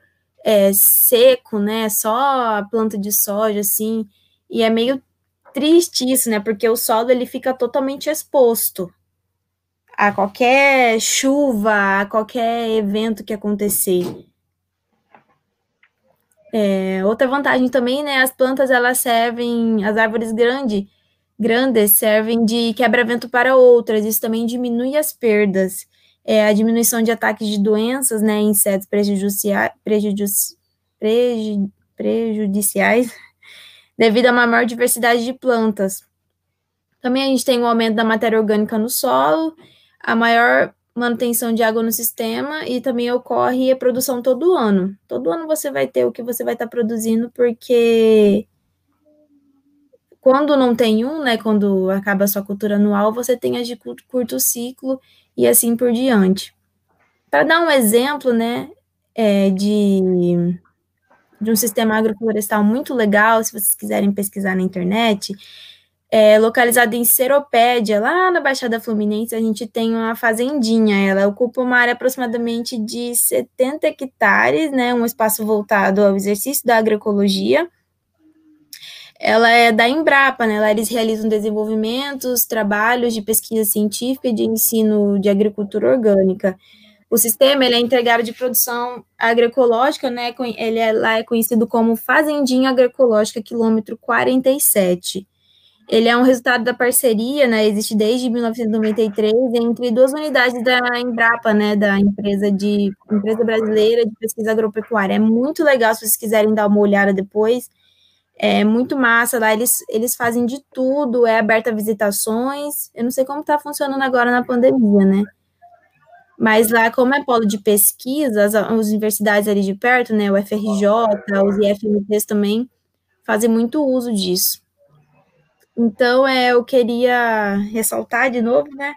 é, seco, né? Só a planta de soja, assim, e é meio triste isso, né? Porque o solo ele fica totalmente exposto a qualquer chuva, a qualquer evento que acontecer. É, outra vantagem também, né, as plantas elas servem, as árvores grandes, grandes servem de quebra-vento para outras, isso também diminui as perdas. É, a diminuição de ataques de doenças, né, insetos prejudiciais, prejudici, prejudiciais, devido a uma maior diversidade de plantas. Também a gente tem o aumento da matéria orgânica no solo a maior manutenção de água no sistema e também ocorre a produção todo ano. Todo ano você vai ter o que você vai estar tá produzindo, porque quando não tem um, né, quando acaba a sua cultura anual, você tem as de curto, ciclo e assim por diante. Para dar um exemplo, né, é, de, de um sistema agroflorestal muito legal, se vocês quiserem pesquisar na internet, é, localizada em Seropédia, lá na Baixada Fluminense, a gente tem uma fazendinha. Ela ocupa uma área aproximadamente de 70 hectares, né, um espaço voltado ao exercício da agroecologia. Ela é da Embrapa, né, lá eles realizam desenvolvimentos, trabalhos de pesquisa científica e de ensino de agricultura orgânica. O sistema ele é integrado de produção agroecológica, né, ele é, lá é conhecido como Fazendinha Agroecológica, quilômetro 47. Ele é um resultado da parceria, né? Existe desde 1993 entre duas unidades da Embrapa, né? Da empresa de empresa brasileira de pesquisa agropecuária. É muito legal se vocês quiserem dar uma olhada depois. É muito massa lá. Eles, eles fazem de tudo. É aberta a visitações. Eu não sei como está funcionando agora na pandemia, né? Mas lá, como é polo de pesquisa, as, as universidades ali de perto, né? O FRJ, os IFMTs também fazem muito uso disso. Então, é, eu queria ressaltar de novo, né,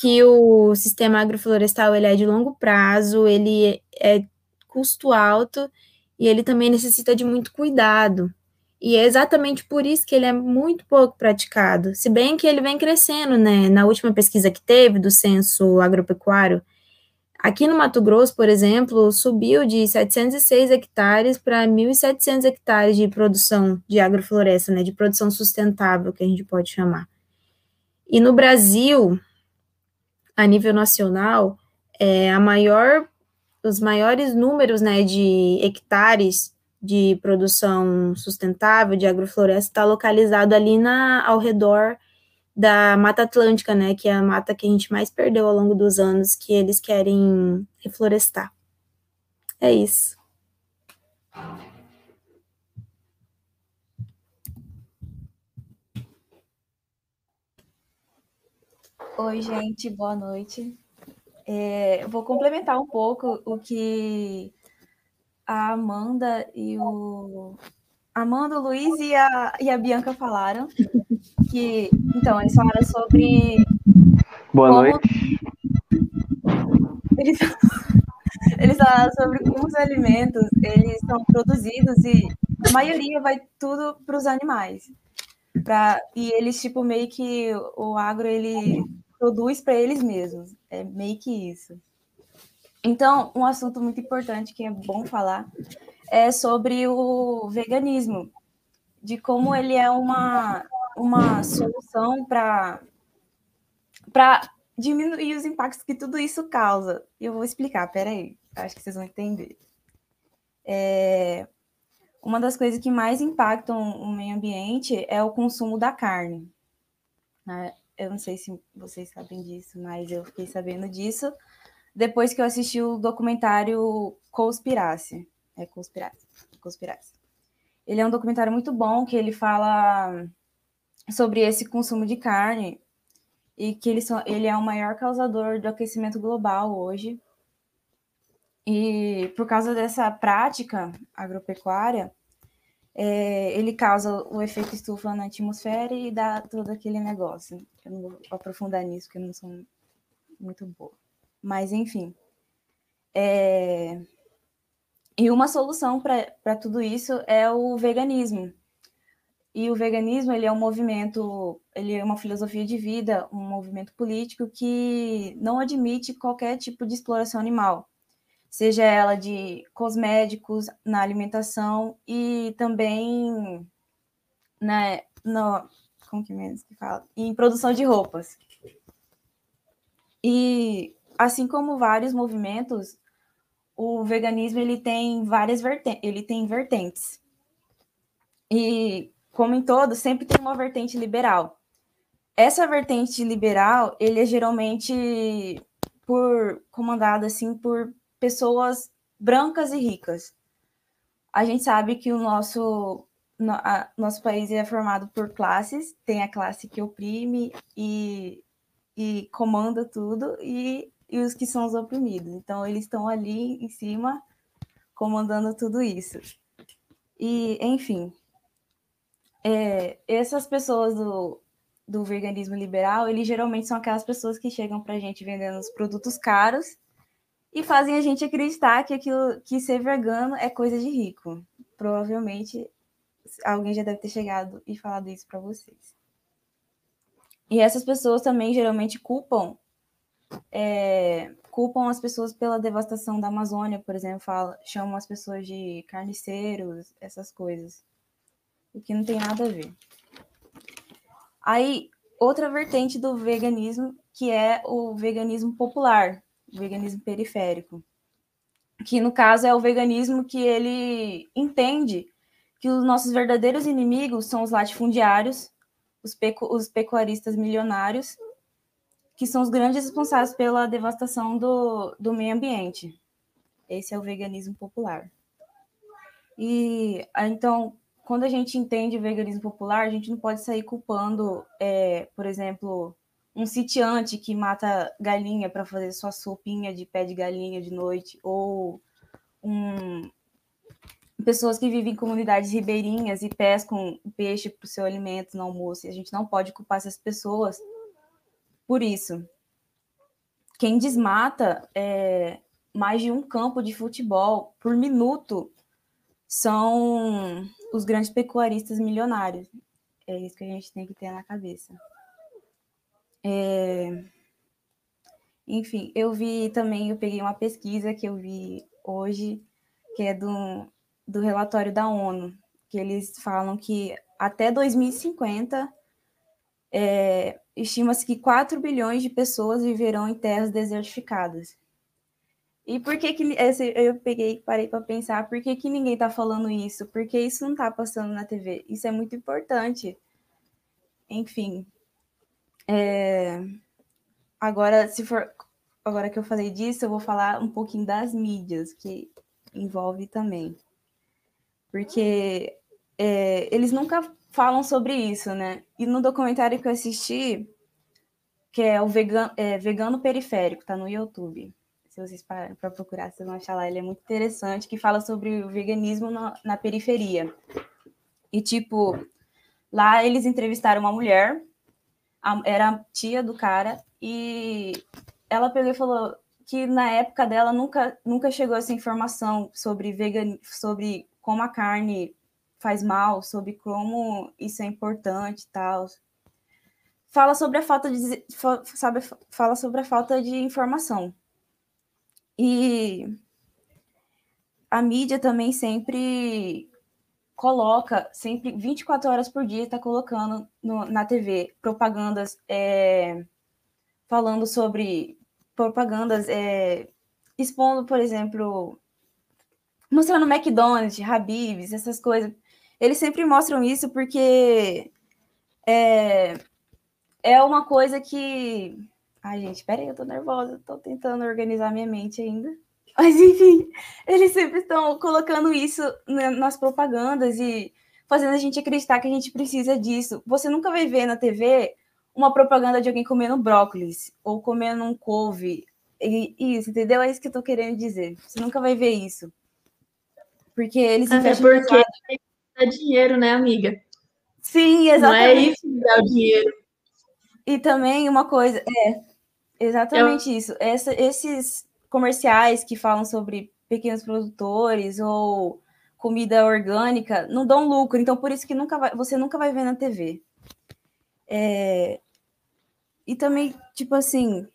que o sistema agroflorestal ele é de longo prazo, ele é custo alto e ele também necessita de muito cuidado. E é exatamente por isso que ele é muito pouco praticado. Se bem que ele vem crescendo, né? Na última pesquisa que teve do censo agropecuário, Aqui no Mato Grosso, por exemplo, subiu de 706 hectares para 1.700 hectares de produção de agrofloresta, né, de produção sustentável, que a gente pode chamar. E no Brasil, a nível nacional, é a maior, os maiores números né, de hectares de produção sustentável de agrofloresta está localizado ali na, ao redor da Mata Atlântica, né, que é a mata que a gente mais perdeu ao longo dos anos, que eles querem reflorestar. É isso. Oi, gente, boa noite. É, vou complementar um pouco o que a Amanda e o Amanda, o Luiz e a, e a Bianca falaram que, então, eles falaram sobre. Boa como... noite. Eles, eles falaram sobre como os alimentos eles são produzidos e a maioria vai tudo para os animais. Pra, e eles, tipo, meio que o agro ele produz para eles mesmos. É meio que isso. Então, um assunto muito importante que é bom falar é sobre o veganismo, de como ele é uma, uma solução para diminuir os impactos que tudo isso causa. Eu vou explicar, peraí, acho que vocês vão entender. É, uma das coisas que mais impactam o meio ambiente é o consumo da carne. Né? Eu não sei se vocês sabem disso, mas eu fiquei sabendo disso depois que eu assisti o documentário Conspiracy. É. Conspiracy. Ele é um documentário muito bom que ele fala sobre esse consumo de carne e que ele, ele é o maior causador do aquecimento global hoje. E por causa dessa prática agropecuária, é, ele causa o efeito estufa na atmosfera e dá todo aquele negócio. Eu não vou aprofundar nisso, porque eu não sou muito boa. Mas, enfim. É... E uma solução para tudo isso é o veganismo. E o veganismo ele é um movimento, ele é uma filosofia de vida, um movimento político que não admite qualquer tipo de exploração animal, seja ela de cosméticos, na alimentação e também né, no, como que menos que fala? em produção de roupas. E assim como vários movimentos, o veganismo ele tem várias vertentes, ele tem vertentes. E como em todo, sempre tem uma vertente liberal. Essa vertente liberal, ele é geralmente por comandada assim por pessoas brancas e ricas. A gente sabe que o nosso no, a, nosso país é formado por classes, tem a classe que oprime e, e comanda tudo, e e os que são os oprimidos. Então, eles estão ali em cima comandando tudo isso. E, enfim, é, essas pessoas do, do veganismo liberal, eles geralmente são aquelas pessoas que chegam para a gente vendendo os produtos caros e fazem a gente acreditar que aquilo que ser vegano é coisa de rico. Provavelmente alguém já deve ter chegado e falado isso para vocês. E essas pessoas também geralmente culpam é, culpam as pessoas pela devastação da Amazônia, por exemplo, fala, chamam as pessoas de carniceiros, essas coisas. O que não tem nada a ver. Aí, outra vertente do veganismo, que é o veganismo popular, o veganismo periférico. Que, no caso, é o veganismo que ele entende que os nossos verdadeiros inimigos são os latifundiários, os, pecu os pecuaristas milionários que são os grandes responsáveis pela devastação do, do meio ambiente. Esse é o veganismo popular. E então, quando a gente entende o veganismo popular, a gente não pode sair culpando, é, por exemplo, um sitiante que mata galinha para fazer sua sopinha de pé de galinha de noite, ou um, pessoas que vivem em comunidades ribeirinhas e pescam peixe para o seu alimento no almoço. E a gente não pode culpar essas pessoas por isso, quem desmata é, mais de um campo de futebol por minuto são os grandes pecuaristas milionários. É isso que a gente tem que ter na cabeça. É... Enfim, eu vi também, eu peguei uma pesquisa que eu vi hoje, que é do, do relatório da ONU, que eles falam que até 2050 é, estima-se que 4 bilhões de pessoas viverão em terras desertificadas. E por que, que eu peguei parei para pensar, por que, que ninguém está falando isso? Porque isso não está passando na TV. Isso é muito importante. Enfim. É, agora, se for. Agora que eu falei disso, eu vou falar um pouquinho das mídias, que envolve também. Porque é, eles nunca falam sobre isso, né? E no documentário que eu assisti, que é o vegano, é, vegano periférico, tá no YouTube. Se vocês para procurar, vocês vão achar lá. Ele é muito interessante, que fala sobre o veganismo na, na periferia. E, tipo, lá eles entrevistaram uma mulher, a, era tia do cara, e ela pegou e falou que na época dela nunca, nunca chegou essa informação sobre vegan, sobre como a carne faz mal, sobre como isso é importante e tal. Fala sobre a falta de sabe, fala sobre a falta de informação. E a mídia também sempre coloca, sempre 24 horas por dia está colocando no, na TV propagandas é, falando sobre propagandas é, expondo, por exemplo, mostrando McDonald's, Habib's, essas coisas. Eles sempre mostram isso porque é, é uma coisa que. Ai, gente, peraí, eu tô nervosa, tô tentando organizar minha mente ainda. Mas, enfim, eles sempre estão colocando isso nas propagandas e fazendo a gente acreditar que a gente precisa disso. Você nunca vai ver na TV uma propaganda de alguém comendo brócolis ou comendo um couve. E, isso, entendeu? É isso que eu tô querendo dizer. Você nunca vai ver isso. Porque eles Até porque dá dinheiro, né, amiga? Sim, exatamente. Não é isso que dá o dinheiro. E também uma coisa, é exatamente eu... isso. Essa, esses comerciais que falam sobre pequenos produtores ou comida orgânica não dão lucro, então por isso que nunca vai, você nunca vai ver na TV. É... E também, tipo assim.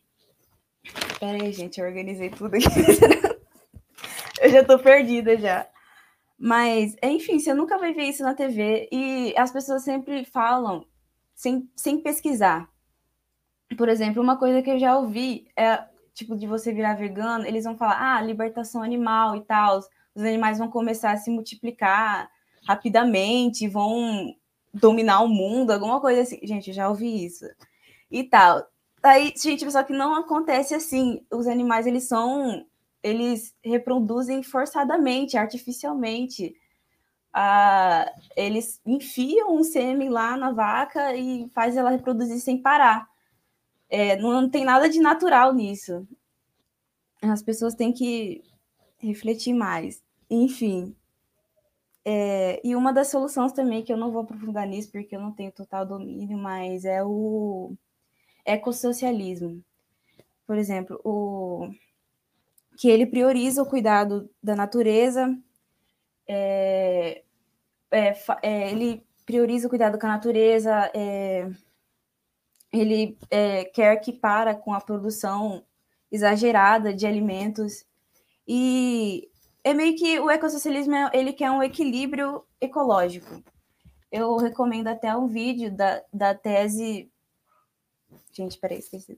Pera aí, gente, eu organizei tudo aqui. eu já tô perdida já. Mas, enfim, você nunca vai ver isso na TV e as pessoas sempre falam sem, sem pesquisar. Por exemplo, uma coisa que eu já ouvi é, tipo, de você virar vegano, eles vão falar, ah, libertação animal e tal, os animais vão começar a se multiplicar rapidamente, vão dominar o mundo, alguma coisa assim. Gente, eu já ouvi isso. E tal. Aí, gente, só que não acontece assim. Os animais, eles são, eles reproduzem forçadamente, artificialmente. Ah, eles enfiam um sêmen lá na vaca e faz ela reproduzir sem parar. É, não tem nada de natural nisso. As pessoas têm que refletir mais. Enfim. É, e uma das soluções também, que eu não vou aprofundar nisso porque eu não tenho total domínio, mas é o ecossocialismo. Por exemplo, o que ele prioriza o cuidado da natureza, é, é, é, ele prioriza o cuidado com a natureza, é, ele é, quer que para com a produção exagerada de alimentos e é meio que o ecossocialismo ele quer um equilíbrio ecológico. Eu recomendo até um vídeo da, da tese. Gente, peraí, esqueci.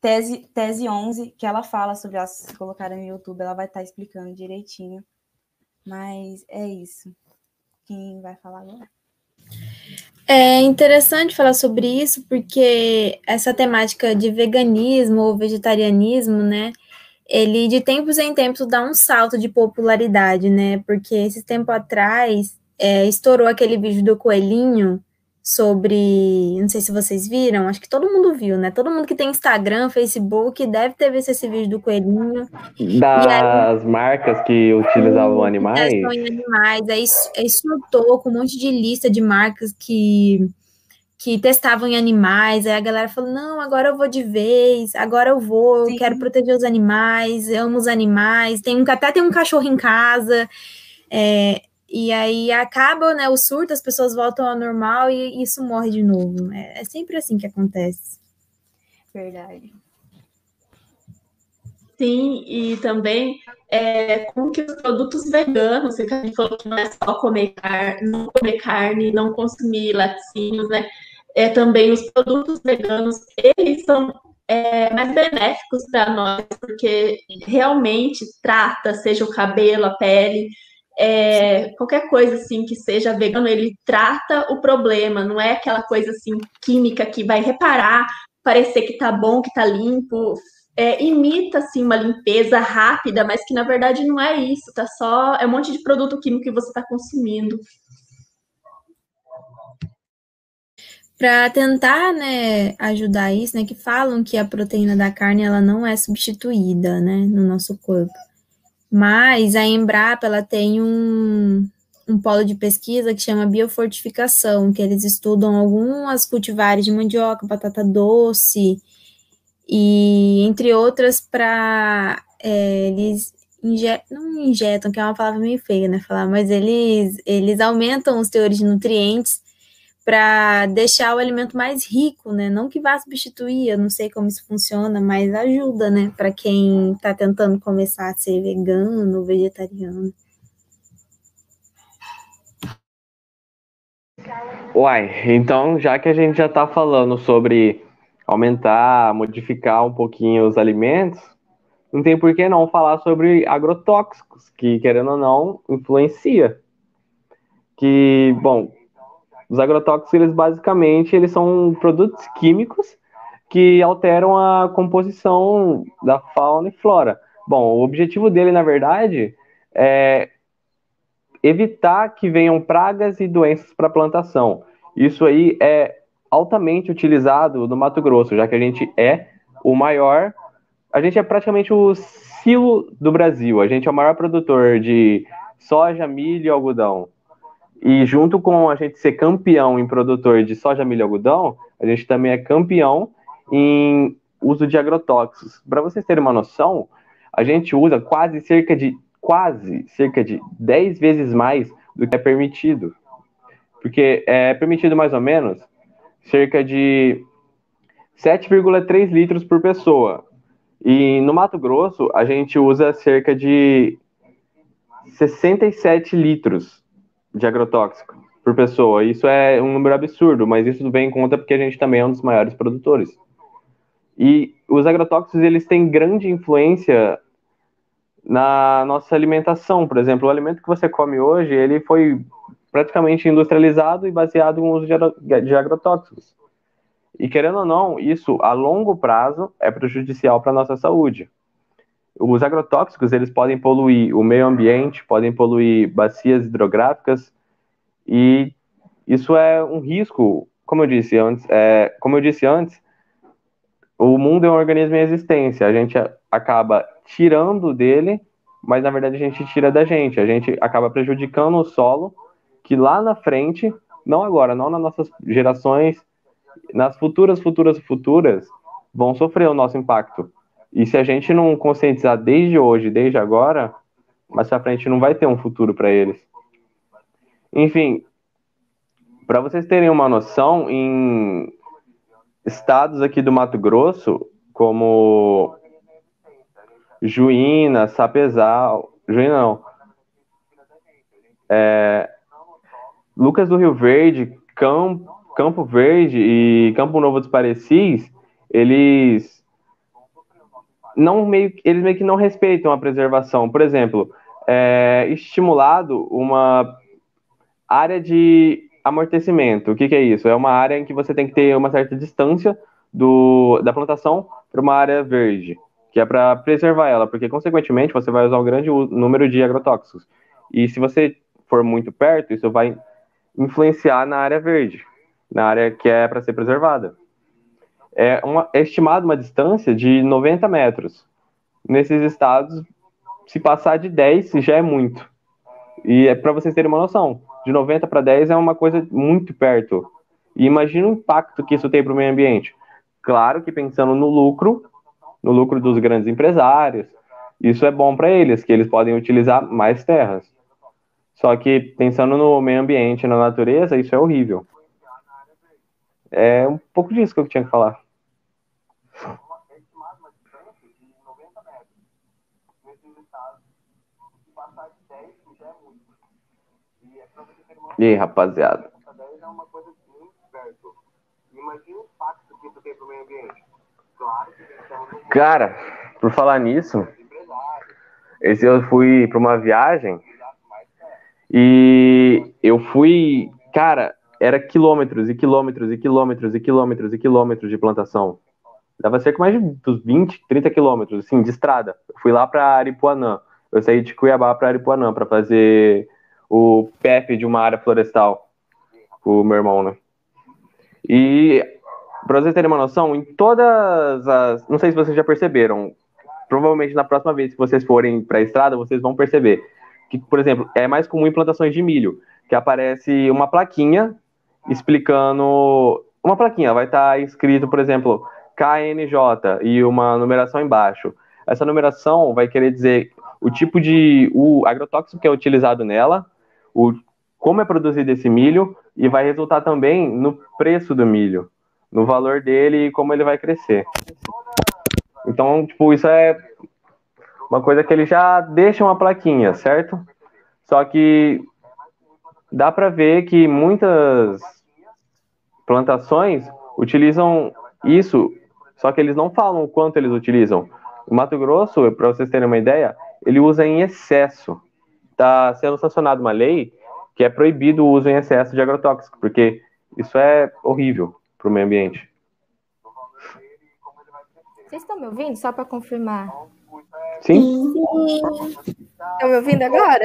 Tese, tese 11, que ela fala sobre as se colocarem no YouTube, ela vai estar explicando direitinho. Mas é isso. Quem vai falar agora? É interessante falar sobre isso, porque essa temática de veganismo ou vegetarianismo, né, ele de tempos em tempos dá um salto de popularidade, né, porque esse tempo atrás é, estourou aquele vídeo do coelhinho sobre, não sei se vocês viram, acho que todo mundo viu, né? Todo mundo que tem Instagram, Facebook, deve ter visto esse vídeo do coelhinho. Das aí, marcas que utilizavam animais? Em animais, aí, aí soltou com um monte de lista de marcas que que testavam em animais, aí a galera falou, não, agora eu vou de vez, agora eu vou, Sim. eu quero proteger os animais, eu amo os animais, tem um, até tem um cachorro em casa, é, e aí acaba né, o surto, as pessoas voltam ao normal e isso morre de novo. É, é sempre assim que acontece. Verdade. Sim, e também é, como que os produtos veganos, que a gente falou que não é só comer carne, não comer carne, não consumir laticínios, né? É, também os produtos veganos, eles são é, mais benéficos para nós, porque realmente trata, seja o cabelo, a pele, é, qualquer coisa assim que seja vegano, ele trata o problema, não é aquela coisa assim química que vai reparar, parecer que tá bom, que tá limpo, é, imita assim uma limpeza rápida, mas que na verdade não é isso, tá só é um monte de produto químico que você está consumindo. Para tentar, né, ajudar isso, né, que falam que a proteína da carne ela não é substituída, né, no nosso corpo. Mas a Embrapa ela tem um, um polo de pesquisa que chama biofortificação, que eles estudam algumas cultivares de mandioca, batata doce e entre outras para é, eles inje, não injetam, que é uma palavra meio feia, né? Falar, mas eles, eles aumentam os teores de nutrientes para deixar o alimento mais rico, né? Não que vá substituir, eu não sei como isso funciona, mas ajuda, né? Para quem está tentando começar a ser vegano, vegetariano. Uai, então já que a gente já está falando sobre aumentar, modificar um pouquinho os alimentos, não tem por que não falar sobre agrotóxicos, que querendo ou não, influencia. Que, bom, os agrotóxicos, eles basicamente, eles são produtos químicos que alteram a composição da fauna e flora. Bom, o objetivo dele, na verdade, é evitar que venham pragas e doenças para a plantação. Isso aí é altamente utilizado no Mato Grosso, já que a gente é o maior, a gente é praticamente o silo do Brasil. A gente é o maior produtor de soja, milho e algodão. E junto com a gente ser campeão em produtor de soja, milho e algodão, a gente também é campeão em uso de agrotóxicos. Para vocês terem uma noção, a gente usa quase cerca de quase cerca de 10 vezes mais do que é permitido. Porque é permitido mais ou menos cerca de 7,3 litros por pessoa. E no Mato Grosso, a gente usa cerca de 67 litros de agrotóxico por pessoa. Isso é um número absurdo, mas isso vem em conta porque a gente também é um dos maiores produtores. E os agrotóxicos, eles têm grande influência na nossa alimentação. Por exemplo, o alimento que você come hoje, ele foi praticamente industrializado e baseado no uso de agrotóxicos. E querendo ou não, isso a longo prazo é prejudicial para a nossa saúde. Os agrotóxicos, eles podem poluir o meio ambiente, podem poluir bacias hidrográficas e isso é um risco, como eu disse antes, é, como eu disse antes, o mundo é um organismo em existência, a gente acaba tirando dele, mas na verdade a gente tira da gente, a gente acaba prejudicando o solo que lá na frente, não agora, não nas nossas gerações, nas futuras, futuras, futuras, vão sofrer o nosso impacto. E se a gente não conscientizar desde hoje, desde agora, mais pra frente não vai ter um futuro para eles. Enfim, para vocês terem uma noção, em estados aqui do Mato Grosso, como Juína, Sapezal, Juína não, é, Lucas do Rio Verde, Campo, Campo Verde e Campo Novo dos Parecis, eles não meio, eles meio que não respeitam a preservação. Por exemplo, é estimulado uma área de amortecimento. O que, que, é isso? É uma área em que você tem que ter uma certa distância do, da plantação para uma área verde, que é para preservar ela, porque consequentemente você vai usar um grande número de agrotóxicos. E se você for muito perto, isso vai influenciar na área verde, na área que é para ser preservada. É, uma, é estimado uma distância de 90 metros. Nesses estados, se passar de 10 já é muito. E é para vocês terem uma noção, de 90 para 10 é uma coisa muito perto. E imagina o impacto que isso tem para o meio ambiente. Claro que pensando no lucro, no lucro dos grandes empresários, isso é bom para eles, que eles podem utilizar mais terras. Só que pensando no meio ambiente, na natureza, isso é horrível. É um pouco disso que eu tinha que falar. E aí, rapaziada? Cara, por falar nisso, esse eu fui para uma viagem e eu fui, cara, era quilômetros e quilômetros e quilômetros e quilômetros e quilômetros de plantação. Dava cerca mais de 20, 30 quilômetros, assim, de estrada. Eu fui lá para Aripuanã. Eu saí de Cuiabá para Aripuanã para fazer o PEP de uma área florestal com o meu irmão, né? E para vocês terem uma noção, em todas as, não sei se vocês já perceberam, provavelmente na próxima vez que vocês forem para a estrada, vocês vão perceber que, por exemplo, é mais comum em plantações de milho, que aparece uma plaquinha explicando. Uma plaquinha, vai estar tá escrito, por exemplo, KNJ e uma numeração embaixo. Essa numeração vai querer dizer o tipo de o agrotóxico que é utilizado nela, o como é produzido esse milho e vai resultar também no preço do milho, no valor dele e como ele vai crescer. Então, tipo, isso é uma coisa que ele já deixa uma plaquinha, certo? Só que dá para ver que muitas plantações utilizam isso, só que eles não falam o quanto eles utilizam. O Mato Grosso, para vocês terem uma ideia, ele usa em excesso. Está sendo sancionada uma lei que é proibido o uso em excesso de agrotóxico, porque isso é horrível para o meio ambiente. Vocês estão me ouvindo? Só para confirmar. Sim? Estão me ouvindo agora?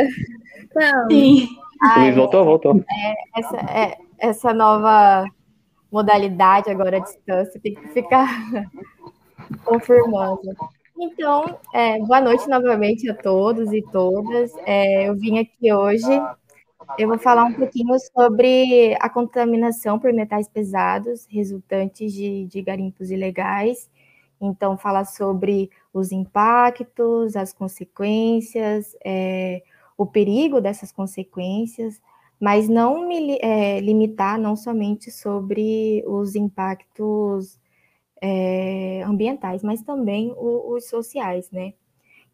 Não. Sim. Luiz voltou, voltou. Essa, é, essa nova modalidade agora à distância tem que ficar confirmando. Então, é, boa noite novamente a todos e todas. É, eu vim aqui hoje eu vou falar um pouquinho sobre a contaminação por metais pesados resultantes de, de garimpos ilegais. Então, falar sobre os impactos, as consequências, é, o perigo dessas consequências, mas não me é, limitar não somente sobre os impactos é, ambientais, mas também o, os sociais, né?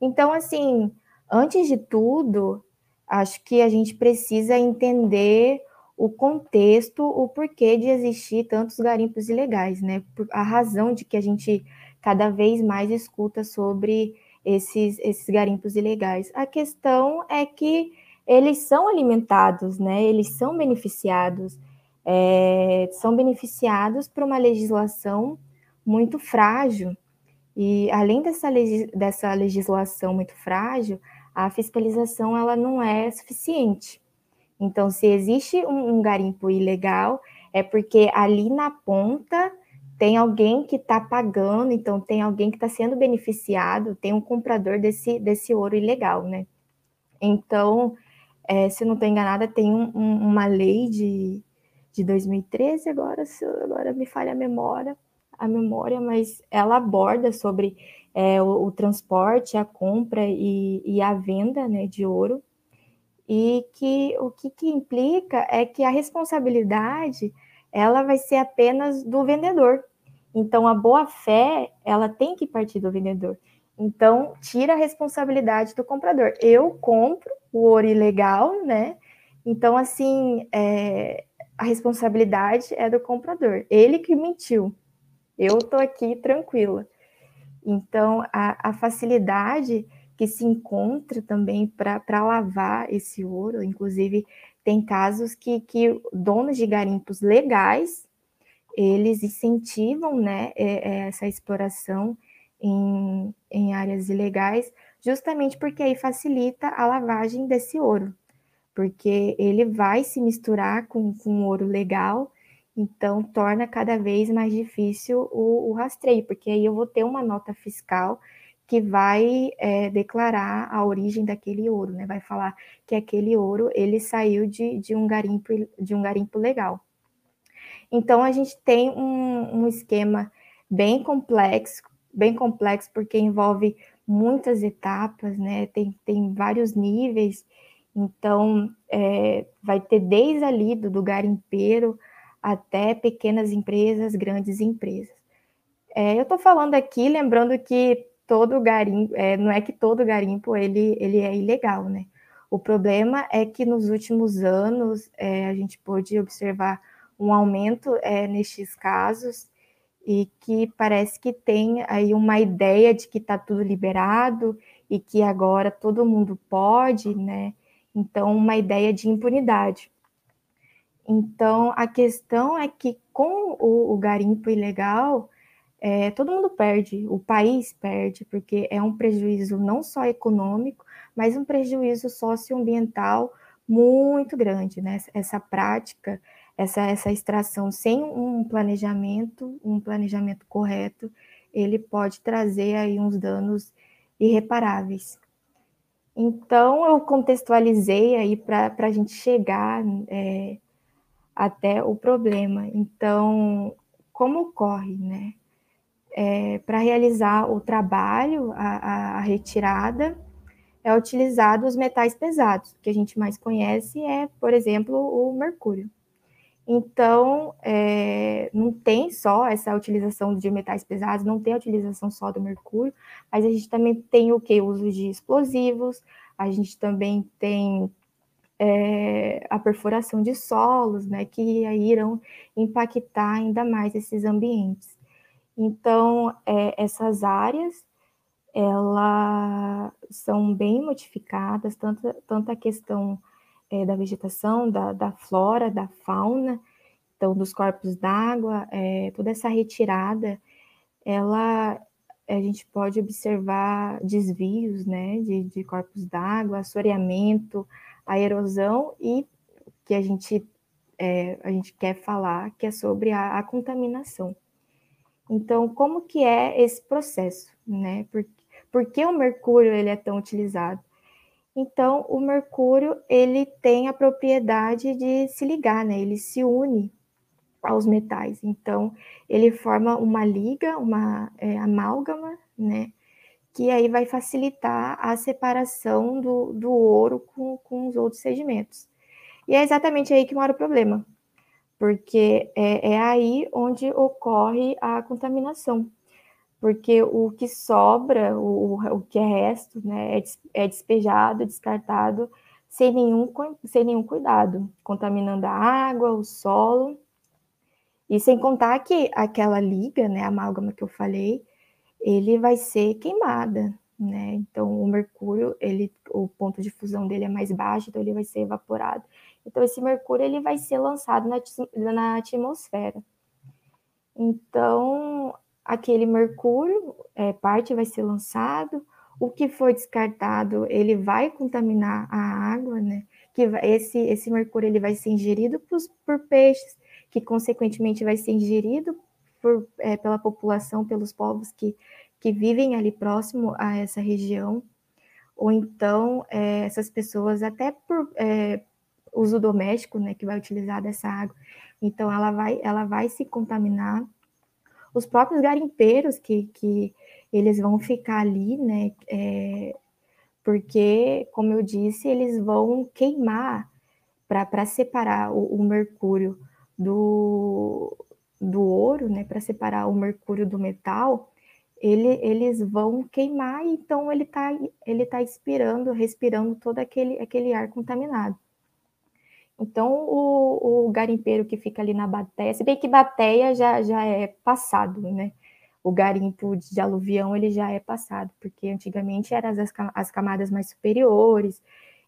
Então, assim, antes de tudo, Acho que a gente precisa entender o contexto, o porquê de existir tantos garimpos ilegais, né? A razão de que a gente cada vez mais escuta sobre esses, esses garimpos ilegais. A questão é que eles são alimentados, né? Eles são beneficiados, é, são beneficiados por uma legislação muito frágil. E além dessa, dessa legislação muito frágil, a fiscalização ela não é suficiente. Então, se existe um, um garimpo ilegal, é porque ali na ponta tem alguém que está pagando, então tem alguém que está sendo beneficiado, tem um comprador desse, desse ouro ilegal, né? Então, é, se não estou enganada, tem um, um, uma lei de, de 2013, agora, se, agora me falha a memória, a memória, mas ela aborda sobre é, o, o, transporte, a compra e, e, a venda né, de ouro, e que o que, que implica é que a responsabilidade ela vai ser apenas do vendedor. Então, a boa-fé, ela tem que partir do vendedor. Então, tira a responsabilidade do comprador. Eu compro o ouro ilegal, né? Então, assim, é, a responsabilidade é do comprador. Ele que mentiu. Eu tô aqui tranquila. Então, a, a facilidade que se encontra também para lavar esse ouro, inclusive tem casos que, que donos de garimpos legais, eles incentivam né, essa exploração em, em áreas ilegais, justamente porque aí facilita a lavagem desse ouro, porque ele vai se misturar com, com ouro legal então, torna cada vez mais difícil o, o rastreio, porque aí eu vou ter uma nota fiscal que vai é, declarar a origem daquele ouro, né? Vai falar que aquele ouro ele saiu de, de um garimpo de um garimpo legal. Então a gente tem um, um esquema bem complexo, bem complexo porque envolve muitas etapas, né? Tem, tem vários níveis. Então é, vai ter desde ali do, do garimpeiro até pequenas empresas, grandes empresas. É, eu estou falando aqui, lembrando que todo garimpo, é, não é que todo garimpo ele, ele é ilegal, né? O problema é que nos últimos anos é, a gente pôde observar um aumento é, nestes casos e que parece que tem aí uma ideia de que está tudo liberado e que agora todo mundo pode, né? Então, uma ideia de impunidade. Então, a questão é que com o, o garimpo ilegal, é, todo mundo perde, o país perde, porque é um prejuízo não só econômico, mas um prejuízo socioambiental muito grande, né? Essa prática, essa, essa extração sem um planejamento, um planejamento correto, ele pode trazer aí uns danos irreparáveis. Então, eu contextualizei aí para a gente chegar é, até o problema. Então, como ocorre, né? É, Para realizar o trabalho, a, a, retirada, é utilizado os metais pesados. Que a gente mais conhece é, por exemplo, o mercúrio. Então, é, não tem só essa utilização de metais pesados, não tem a utilização só do mercúrio, mas a gente também tem o que? O uso de explosivos, a gente também tem é, a perfuração de solos, né, que irão impactar ainda mais esses ambientes. Então, é, essas áreas, elas são bem modificadas, tanto, tanto a questão é, da vegetação, da, da, flora, da fauna, então dos corpos d'água, é, toda essa retirada, ela a gente pode observar desvios né, de, de corpos d'água, assoreamento, a erosão e que a gente, é, a gente quer falar, que é sobre a, a, contaminação. Então, como que é esse processo, né? Por, por que o mercúrio ele é tão utilizado? Então, o mercúrio ele tem a propriedade de se ligar, né? Ele se une aos metais. Então, ele forma uma liga, uma é, amálgama, né? Que aí vai facilitar a separação do, do ouro com, com os outros sedimentos. E é exatamente aí que mora o problema, porque é, é aí onde ocorre a contaminação porque o que sobra, o, o que é resto, né, é, é despejado, descartado sem nenhum, sem nenhum cuidado, contaminando a água, o solo, e sem contar que aquela liga, né, a amálgama que eu falei, ele vai ser queimada, né? Então o mercúrio, ele, o ponto de fusão dele é mais baixo, então ele vai ser evaporado. Então esse mercúrio ele vai ser lançado na, na atmosfera. Então aquele mercúrio, é, parte vai ser lançado, o que foi descartado, ele vai contaminar a água, né? Que esse, esse mercúrio ele vai ser ingerido por, por peixes, que consequentemente vai ser ingerido por, é, pela população, pelos povos que, que vivem ali próximo a essa região, ou então é, essas pessoas até por é, uso doméstico, né, que vai utilizar dessa água, então ela vai, ela vai se contaminar os próprios garimpeiros que, que eles vão ficar ali, né? É, porque, como eu disse, eles vão queimar para separar o, o, mercúrio do, do ouro, né? Para separar o mercúrio do metal, ele, eles vão queimar, então ele está ele tá expirando, respirando todo aquele, aquele ar contaminado. Então, o, o, garimpeiro que fica ali na bateia, se bem que bateia já, já é passado, né? O garimpo de aluvião, ele já é passado, porque antigamente eram as, as camadas mais superiores,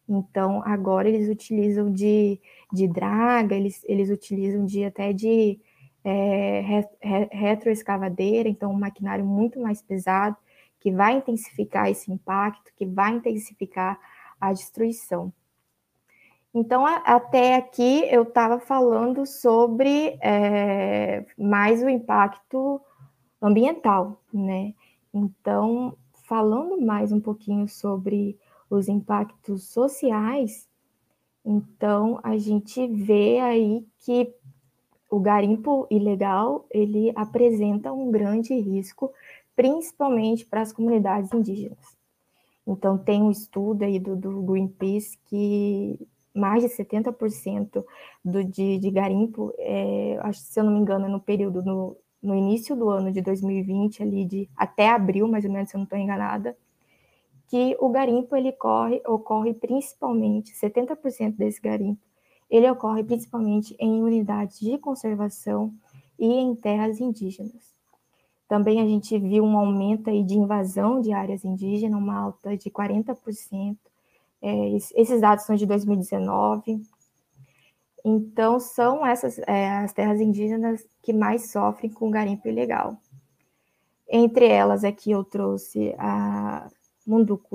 então agora eles utilizam de, de draga, eles, eles utilizam de até de é, re, retroescavadeira, então um maquinário muito mais pesado, que vai intensificar esse impacto, que vai intensificar a destruição. Então, a, até aqui eu estava falando sobre é, mais o impacto ambiental, né? Então, falando mais um pouquinho sobre os impactos sociais, então a gente vê aí que o garimpo ilegal ele apresenta um grande risco, principalmente para as comunidades indígenas. Então tem um estudo aí do, do Greenpeace que mais de 70% do, de, de garimpo, é, acho, se eu não me engano, é no período, no, no início do ano de 2020, ali de até abril, mais ou menos, se eu não estou enganada, que o garimpo ele corre, ocorre principalmente, 70% desse garimpo, ele ocorre principalmente em unidades de conservação e em terras indígenas. Também a gente viu um aumento aí de invasão de áreas indígenas, uma alta de 40%, é, esses dados são de 2019. Então, são essas é, as terras indígenas que mais sofrem com garimpo ilegal. Entre elas, aqui eu trouxe a Munduruku,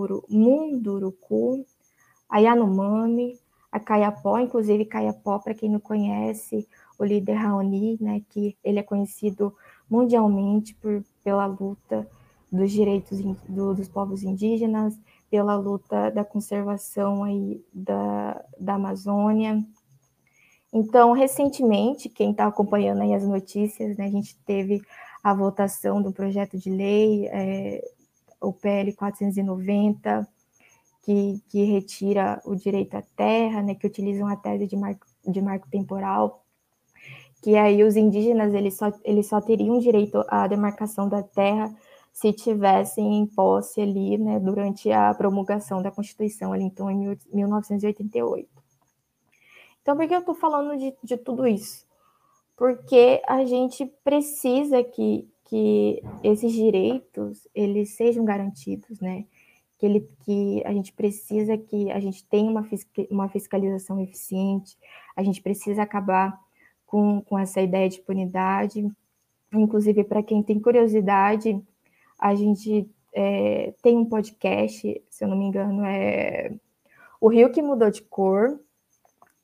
a Yanomami, a Caiapó, inclusive Caiapó, para quem não conhece, o líder Raoni, né, que ele é conhecido mundialmente por, pela luta dos direitos do, dos povos indígenas, pela luta da conservação aí da, da Amazônia. Então, recentemente, quem está acompanhando aí as notícias, né, a gente teve a votação do projeto de lei, é, o PL 490, que, que retira o direito à terra, né, que utilizam a tese de marco, de marco temporal, que aí os indígenas eles só, eles só teriam direito à demarcação da terra se tivessem em posse ali, né, durante a promulgação da Constituição, ali então em 1988. Então, por que eu estou falando de, de tudo isso? Porque a gente precisa que, que esses direitos eles sejam garantidos, né? Que, ele, que a gente precisa que a gente tenha uma, uma fiscalização eficiente, a gente precisa acabar com, com essa ideia de impunidade. Inclusive, para quem tem curiosidade, a gente é, tem um podcast, se eu não me engano, é O Rio que Mudou de Cor,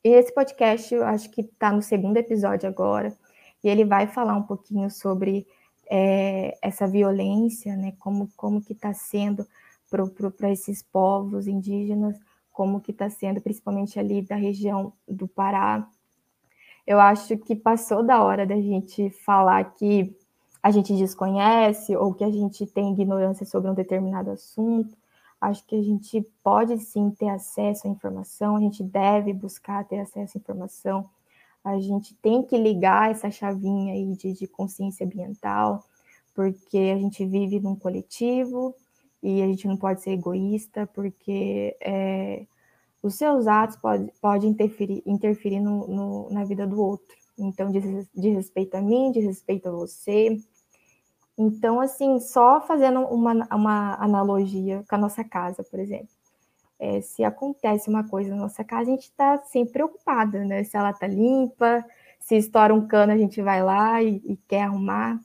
e esse podcast, eu acho que está no segundo episódio agora, e ele vai falar um pouquinho sobre é, essa violência, né? Como, como que está sendo para esses povos indígenas, como que está sendo, principalmente ali da região do Pará. Eu acho que passou da hora da gente falar que a gente desconhece ou que a gente tem ignorância sobre um determinado assunto acho que a gente pode sim ter acesso à informação, a gente deve buscar ter acesso à informação, a gente tem que ligar essa chavinha aí de, de consciência ambiental, porque a gente vive num coletivo e a gente não pode ser egoísta, porque é, os seus atos podem pode interferir, interferir no, no, na vida do outro. Então, de, de respeito a mim, de respeito a você, então, assim, só fazendo uma, uma analogia com a nossa casa, por exemplo. É, se acontece uma coisa na nossa casa, a gente está sempre preocupada, né? Se ela está limpa, se estoura um cano, a gente vai lá e, e, quer arrumar.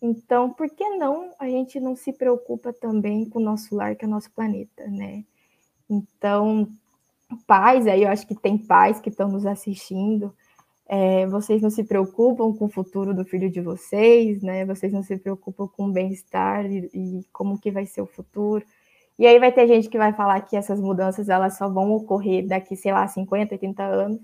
Então, por que não a gente não se preocupa também com o nosso lar, que é o nosso planeta, né? Então, pais, aí eu acho que tem pais que estão nos assistindo, é, vocês não se preocupam com o futuro do filho de vocês, né? Vocês não se preocupam com o bem-estar e, e, como que vai ser o futuro. E aí vai ter gente que vai falar que essas mudanças elas só vão ocorrer daqui, sei lá, 50, 80 anos.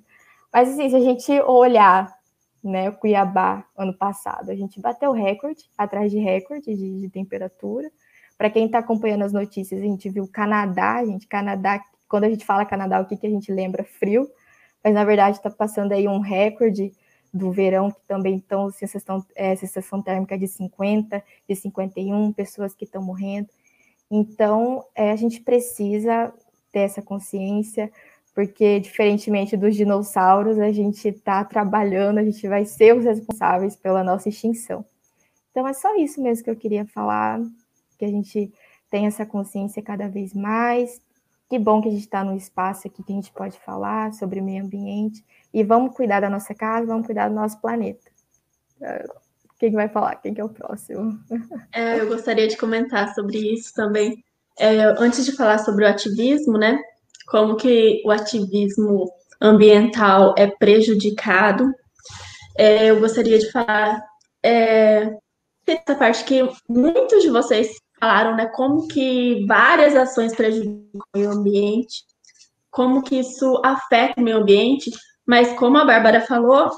Mas assim, se a gente olhar, né, o Cuiabá ano passado, a gente bateu recorde, atrás de recorde de, de temperatura. Para quem está acompanhando as notícias, a gente viu Canadá, gente, Canadá, quando a gente fala Canadá, o que, que a gente lembra? Frio mas na verdade está passando aí um recorde do verão, que também estão sensação, é, sensação térmica de 50, de 51, pessoas que estão morrendo. Então, é, a gente precisa ter essa consciência, porque, diferentemente dos dinossauros, a gente está trabalhando, a gente vai ser os responsáveis pela nossa extinção. Então, é só isso mesmo que eu queria falar, que a gente tenha essa consciência cada vez mais, que bom que a gente está num espaço aqui que a gente pode falar sobre o meio ambiente. E vamos cuidar da nossa casa, vamos cuidar do nosso planeta. É, quem vai falar? Quem que é o próximo? É, eu gostaria de comentar sobre isso também. É, antes de falar sobre o ativismo, né? Como que o ativismo ambiental é prejudicado, é, eu gostaria de falar é, essa parte que muitos de vocês falaram, né, como que várias ações prejudicam o meio ambiente, como que isso afeta o meio ambiente, mas como a Bárbara falou,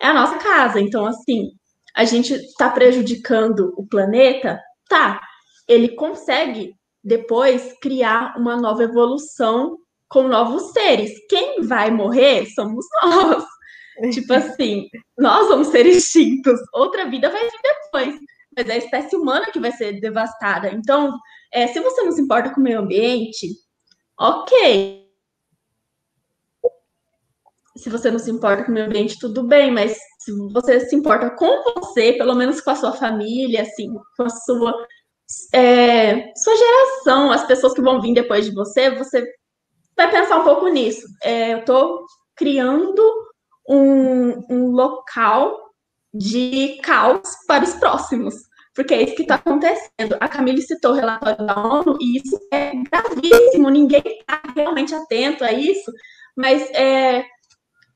é a nossa casa, então assim, a gente está prejudicando o planeta, tá, ele consegue depois criar uma nova evolução com novos seres. Quem vai morrer somos nós. tipo assim, nós vamos ser extintos, outra vida vai vir depois mas é a espécie humana que vai ser devastada. Então, é, se você não se importa com o meio ambiente, ok. Se você não se importa com o meio ambiente, tudo bem, mas se você se importa com você, pelo menos com a sua família, assim, com a sua, é, sua geração, as pessoas que vão vir depois de você, você vai pensar um pouco nisso. É, eu estou criando um, um local de caos para os próximos, porque é isso que está acontecendo. A Camille citou o relatório da ONU e isso é gravíssimo, ninguém está realmente atento a isso, mas é,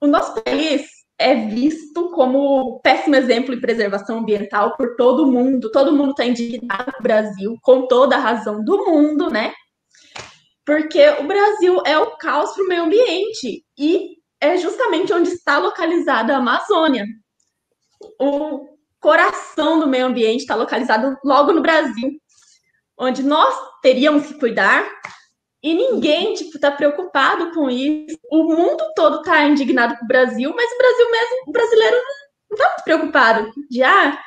o nosso país é visto como péssimo exemplo em preservação ambiental por todo mundo, todo mundo está indignado com o Brasil, com toda a razão do mundo, né? Porque o Brasil é o caos para o meio ambiente e é justamente onde está localizada a Amazônia o coração do meio ambiente está localizado logo no Brasil, onde nós teríamos que cuidar E ninguém, tipo, tá preocupado com isso. O mundo todo tá indignado com o Brasil, mas o Brasil mesmo, o brasileiro não tá muito preocupado. De, ah,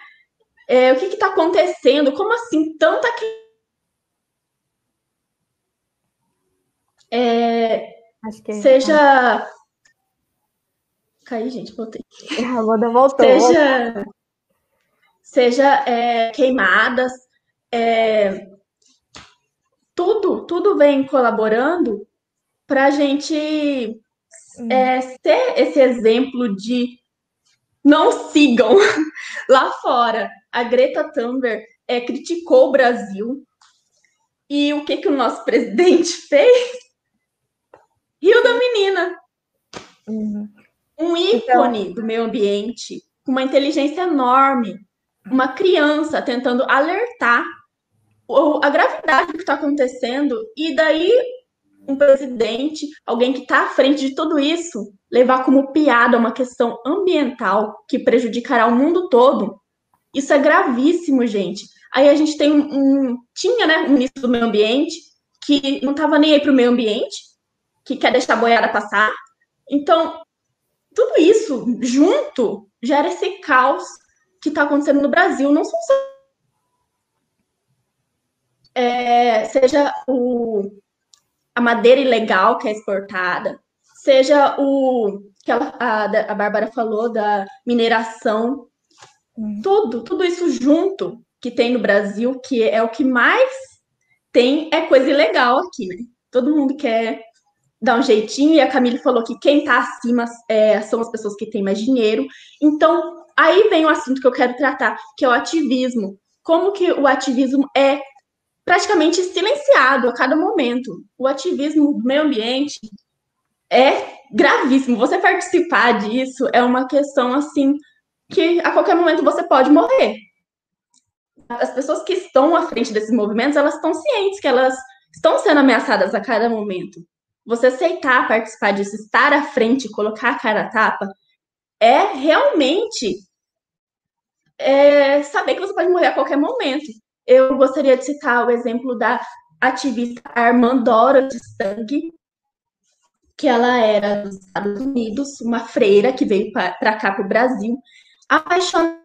é, o que que tá acontecendo? Como assim? Tanta... É, que seja... Caí, gente, voltei. a Amanda voltou. seja, seja é, queimadas, é, tudo, tudo vem colaborando para a gente é, ter esse exemplo de não sigam lá fora. A Greta Thunberg é, criticou o Brasil e o que, que o nosso presidente fez? Rio da menina Uhum. um ícone do meio ambiente, com uma inteligência enorme, uma criança tentando alertar a gravidade do que está acontecendo, e daí um presidente, alguém que está à frente de tudo isso, levar como piada uma questão ambiental que prejudicará o mundo todo. Isso é gravíssimo, gente. Aí a gente tem um, um- tinha, né, um ministro do meio ambiente que não estava nem aí para o meio ambiente, que quer deixar a boiada passar. Então, tudo isso junto gera esse caos que está acontecendo no Brasil. Não são. É, seja o, a madeira ilegal que é exportada, seja o que ela- a, a Bárbara falou da mineração, Hum. tudo, tudo isso junto que tem no Brasil, que é o que mais tem, é coisa ilegal aqui, né? Todo mundo quer dar um jeitinho, e a Camille falou que quem tá acima é, são as pessoas que têm mais dinheiro. Então, aí vem o assunto que eu quero tratar, que é o ativismo. Como que o ativismo é praticamente silenciado a cada momento. O ativismo do meio ambiente é gravíssimo. Você participar disso é uma questão assim que a qualquer momento você pode morrer. As pessoas que estão à frente desses movimentos, elas estão cientes que elas estão sendo ameaçadas a cada momento. Você aceitar participar disso, estar à frente, colocar a cara a tapa, é realmente é, saber que você pode morrer a qualquer momento. Eu gostaria de citar o exemplo da ativista Armandora de Stang, que ela era dos Estados Unidos, uma freira que veio para cá, para o Brasil, apaixonada,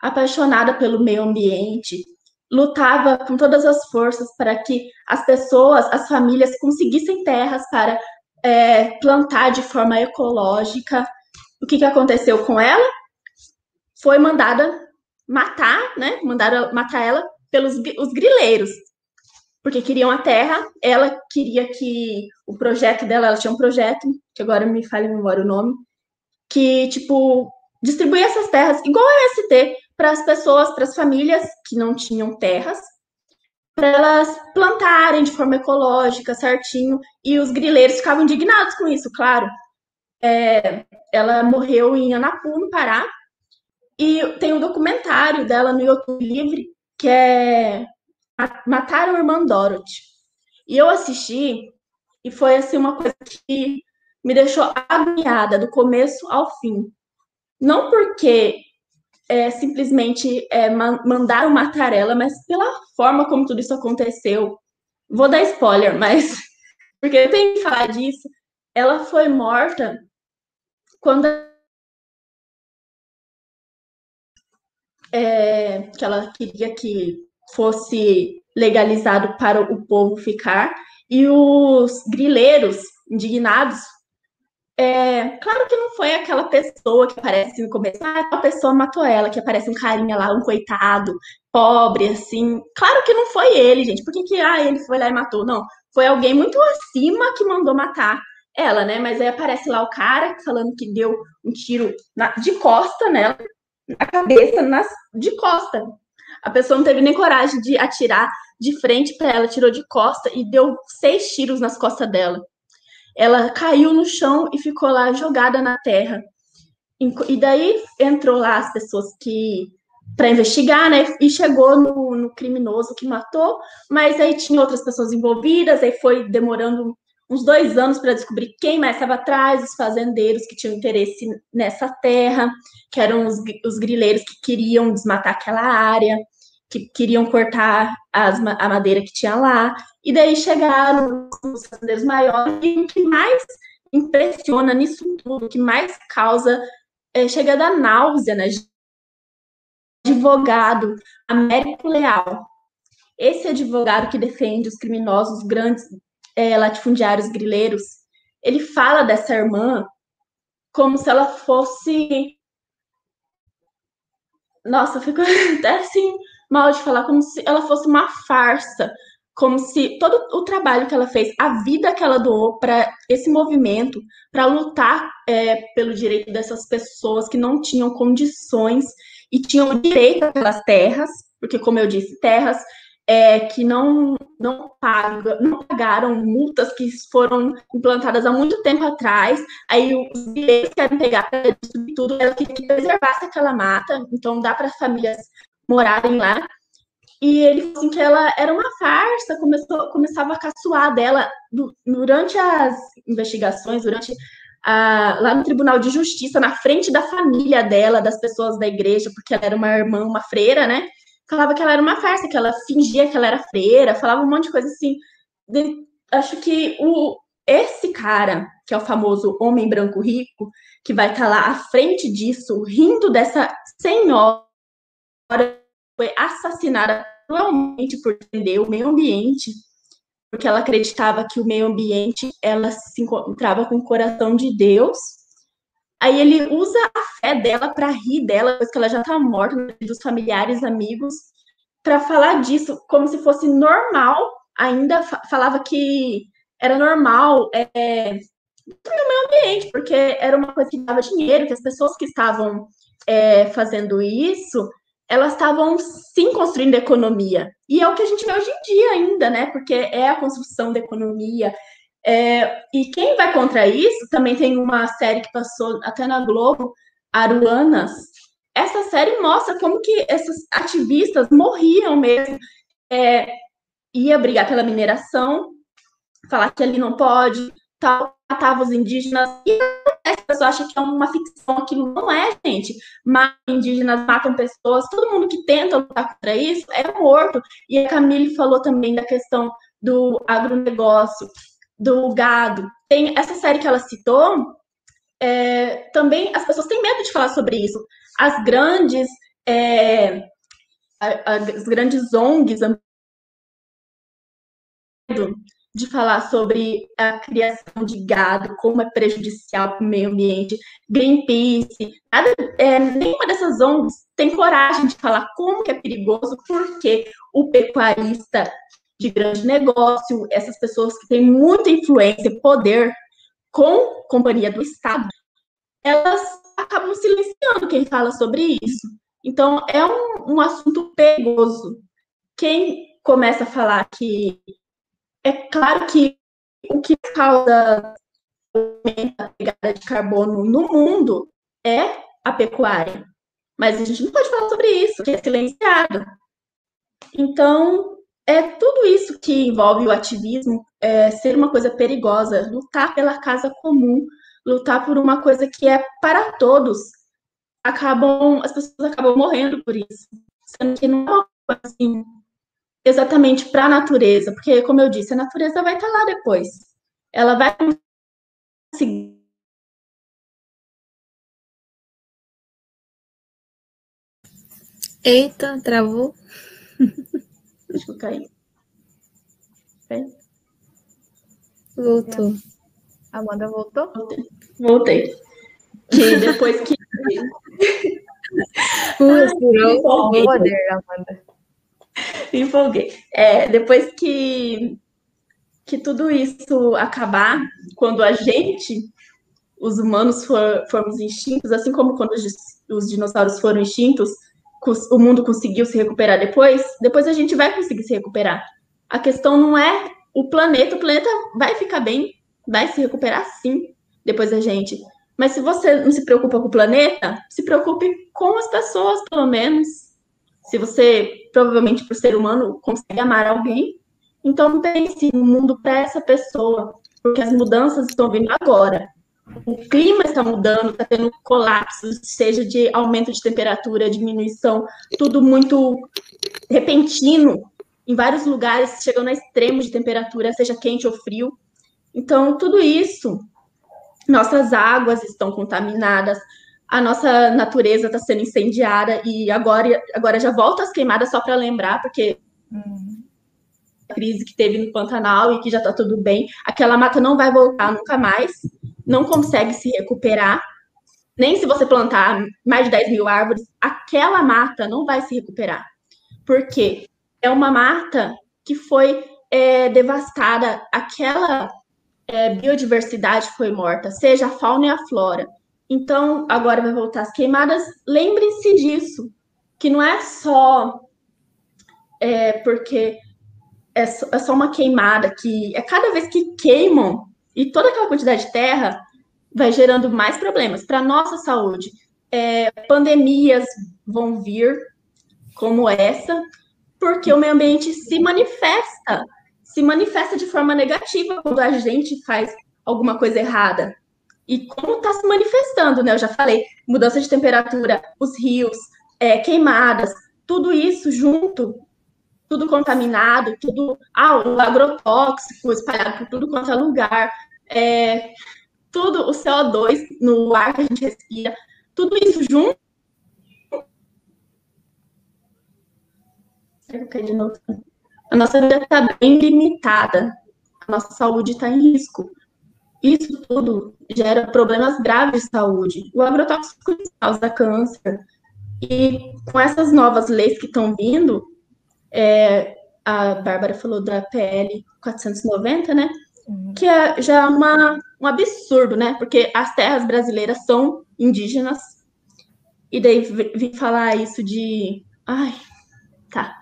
apaixonada pelo meio ambiente, lutava com todas as forças para que as pessoas, as famílias conseguissem terras para é, plantar de forma ecológica. O que, que aconteceu com ela? Foi mandada matar, né? Mandaram matar ela pelos os grileiros, porque queriam a terra. Ela queria que o projeto dela, ela tinha um projeto, que agora me fale memória o nome, que tipo distribuía essas terras igual a ST para as pessoas, para as famílias que não tinham terras, para elas plantarem de forma ecológica, certinho, e os grileiros ficavam indignados com isso, claro. É, ela morreu em Anapu, no Pará, e tem um documentário dela no YouTube Livre, que é Mataram a Irmã Dorothy. E eu assisti, e foi assim uma coisa que me deixou agoniada do começo ao fim. Não porque é, simplesmente é, mandaram matar ela, mas pela forma como tudo isso aconteceu. Vou dar spoiler, mas porque eu tenho que falar disso. Ela foi morta quando é, que ela queria que fosse legalizado para o povo ficar, e os grileiros indignados é, claro que não foi aquela pessoa que aparece no começo, ah, a pessoa matou ela, que aparece um carinha lá, um coitado, pobre, assim. Claro que não foi ele, gente. Por que, que ah, ele foi lá e matou? Não. Foi alguém muito acima que mandou matar ela, né? Mas aí aparece lá o cara falando que deu um tiro na, de costa nela, na cabeça, nas, de costa. A pessoa não teve nem coragem de atirar de frente para ela, tirou de costa e deu seis tiros nas costas dela ela caiu no chão e ficou lá jogada na terra. E daí entrou lá as pessoas que para investigar, né? E chegou no, no, criminoso que matou, mas aí tinha outras pessoas envolvidas, aí foi demorando uns dois anos para descobrir quem mais estava atrás, os fazendeiros que tinham interesse nessa terra, que eram os, os grileiros que queriam desmatar aquela área, que queriam cortar as, a madeira que tinha lá. E daí chegaram os fazendeiros maiores, e o que mais impressiona nisso tudo, o que mais causa é, chega da náusea, né? Advogado Américo Leal. Esse advogado que defende os criminosos grandes é, latifundiários grileiros, ele fala dessa irmã como se ela fosse. Nossa, fico até assim mal de falar, como se ela fosse uma farsa, como se todo o trabalho que ela fez, a vida que ela doou para esse movimento, para lutar é, pelo direito dessas pessoas que não tinham condições e tinham direito àquelas terras, porque, como eu disse, terras é, que não, não, pagam, não pagaram multas que foram implantadas há muito tempo atrás. Aí os direitos querem pegar para tudo, ela queria que preservasse aquela mata, então dá para as famílias morarem lá. E ele falou assim que ela era uma farsa, começou, começava a caçoar dela durante as investigações, durante a, lá no Tribunal de Justiça, na frente da família dela, das pessoas da igreja, porque ela era uma irmã, uma freira, né? Falava que ela era uma farsa, que ela fingia que ela era freira, falava um monte de coisa assim. De, acho que o, esse cara, que é o famoso homem branco rico, que vai estar tá lá à frente disso, rindo dessa senhora foi assassinada provavelmente por defender o meio ambiente, porque ela acreditava que o meio ambiente ela se encontrava com o coração de Deus. Aí ele usa a fé dela para rir dela, depois que ela já está morta, dos familiares, amigos, para falar disso como se fosse normal. Ainda falava que era normal é, no meio ambiente, porque era uma coisa que dava dinheiro, que as pessoas que estavam é, fazendo isso elas estavam sim construindo economia. E é o que a gente vê hoje em dia ainda, né? Porque é a construção da economia. É, e quem vai contra isso, também tem uma série que passou até na Globo, Aruanas. Essa série mostra como que esses ativistas morriam mesmo. É, ia brigar pela mineração, falar que ali não pode, tal, matava os indígenas. E as pessoas acham que é uma ficção, aquilo não é, gente. Mas indígenas matam pessoas, todo mundo que tenta lutar contra isso é morto. E a Camille falou também da questão do agronegócio, do gado. Tem essa série que ela citou, é, também as pessoas têm medo de falar sobre isso. As grandes, é, as grandes ONGs de falar sobre a criação de gado, como é prejudicial para o meio ambiente, Greenpeace, nada, é, nenhuma dessas ONGs tem coragem de falar como que é perigoso, porque o pecuarista de grande negócio, essas pessoas que têm muita influência e poder com companhia do Estado, elas acabam silenciando quem fala sobre isso. Então, é um, um assunto perigoso. Quem começa a falar que é claro que o que causa a pegada de carbono no mundo é a pecuária. Mas a gente não pode falar sobre isso, que é silenciado. Então, é tudo isso que envolve o ativismo é, ser uma coisa perigosa, lutar pela casa comum, lutar por uma coisa que é para todos. Acabam, as pessoas acabam morrendo por isso, sendo que não é uma coisa assim exatamente para a natureza, porque, como eu disse, a natureza vai estar tá lá depois. Ela vai conseguir. Eita, travou. Deixa eu cair. Voltou. Amanda voltou? Voltei. Que depois que. Puro, poder, Amanda. Me empolguei. É, depois que, que tudo isso acabar, quando a gente, os humanos, for, formos extintos, assim como quando os, os dinossauros foram extintos, o mundo conseguiu se recuperar depois, depois a gente vai conseguir se recuperar. A questão não é o planeta, o planeta vai ficar bem, vai se recuperar sim, depois da gente. Mas se você não se preocupa com o planeta, se preocupe com as pessoas, pelo menos. Se você provavelmente por ser humano, consegue amar alguém. Então pense no mundo para essa pessoa, porque as mudanças estão vindo agora. O clima está mudando, está tendo colapsos, seja de aumento de temperatura, diminuição, tudo muito repentino em vários lugares, chegando a extremo de temperatura, seja quente ou frio. Então, tudo isso, nossas águas estão contaminadas, a nossa natureza está sendo incendiada e agora, agora já volta as queimadas só para lembrar, porque uhum. a crise que teve no Pantanal e que já está tudo bem, aquela mata não vai voltar nunca mais, não consegue se recuperar. Nem se você plantar mais de 10 mil árvores, aquela mata não vai se recuperar. Por quê? é uma mata que foi é, devastada, aquela é, biodiversidade foi morta, seja a fauna e a flora. Então, agora vai voltar as queimadas. Lembre-se disso, que não é só é, porque é é só uma queimada, que é cada vez que queimam e toda aquela quantidade de terra vai gerando mais problemas para a nossa saúde. É, pandemias vão vir, como essa, porque o meio ambiente se manifesta, se manifesta de forma negativa quando a gente faz alguma coisa errada. E como está se manifestando, né? Eu já falei, mudança de temperatura, os rios, é, queimadas, tudo isso junto, tudo contaminado, tudo, ah, agrotóxico espalhado por tudo quanto é lugar, é, tudo, o CO2 no ar que a gente respira, tudo isso junto. A nossa vida está bem limitada, a nossa saúde está em risco. Isso tudo gera problemas graves de saúde. O agrotóxico causa câncer. E com essas novas leis que estão vindo, é, a Bárbara falou da PL 490, né? Uhum. Que é já uma, um absurdo, né? Porque as terras brasileiras são indígenas. E daí vim falar isso de. Ai, Tá.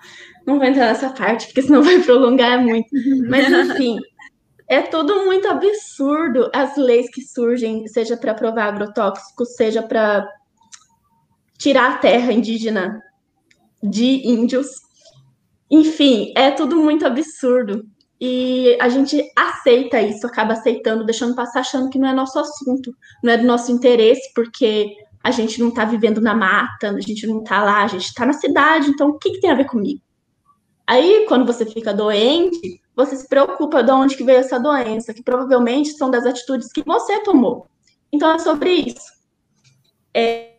Não vou entrar nessa parte, porque senão vai prolongar muito. Mas, enfim, é tudo muito absurdo as leis que surgem, seja para provar agrotóxico, seja para tirar a terra indígena de índios. Enfim, é tudo muito absurdo. E a gente aceita isso, acaba aceitando, deixando passar, achando que não é nosso assunto, não é do nosso interesse, porque a gente não está vivendo na mata, a gente não está lá, a gente está na cidade, então o que, que, tem a ver comigo? Aí, quando você fica doente, você se preocupa de onde que veio essa doença, que provavelmente são das atitudes que você tomou. Então, é sobre isso. É...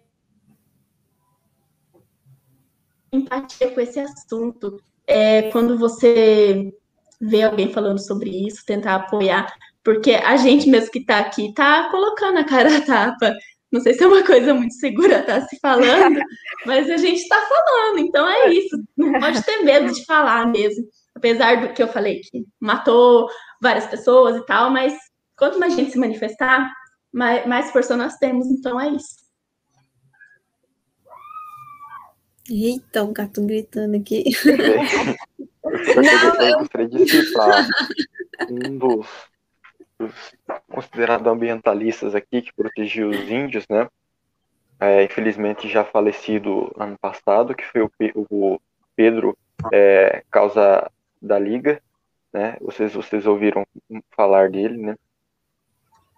Empatia com esse assunto. É, quando você vê alguém falando sobre isso, tentar apoiar, porque a gente mesmo que está aqui está colocando a cara a tapa não sei se é uma coisa muito segura estar tá se falando, mas a gente está falando, então é isso. Não pode ter medo de falar mesmo. Apesar do que eu falei que matou várias pessoas e tal, mas quanto mais gente se manifestar, mais, mais força nós temos, então é isso. Eita, o gato gritando aqui. Não, eu gostaria de citar um dos considerado ambientalistas aqui, que protegiam os índios, né? É, infelizmente já falecido ano passado, que foi o, o Pedro é, Causa da Liga, né? Vocês, vocês ouviram falar dele, né?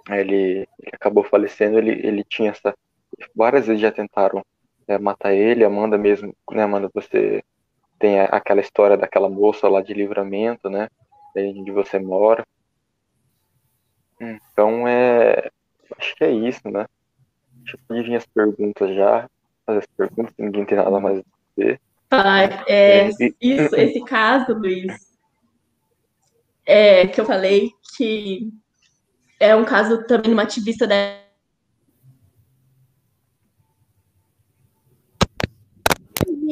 Ele, ele acabou falecendo, ele, ele tinha essa... Várias vezes já tentaram é, matar ele, Amanda mesmo, né, Amanda, você tem aquela história daquela moça lá de livramento, né? Onde você mora. Então é. Acho que é isso, né? Deixa eu pedir as perguntas já. Fazer as perguntas, ninguém tem nada mais a dizer. Ah, é, isso, esse caso, Luiz, é, que eu falei que é um caso também de uma ativista da.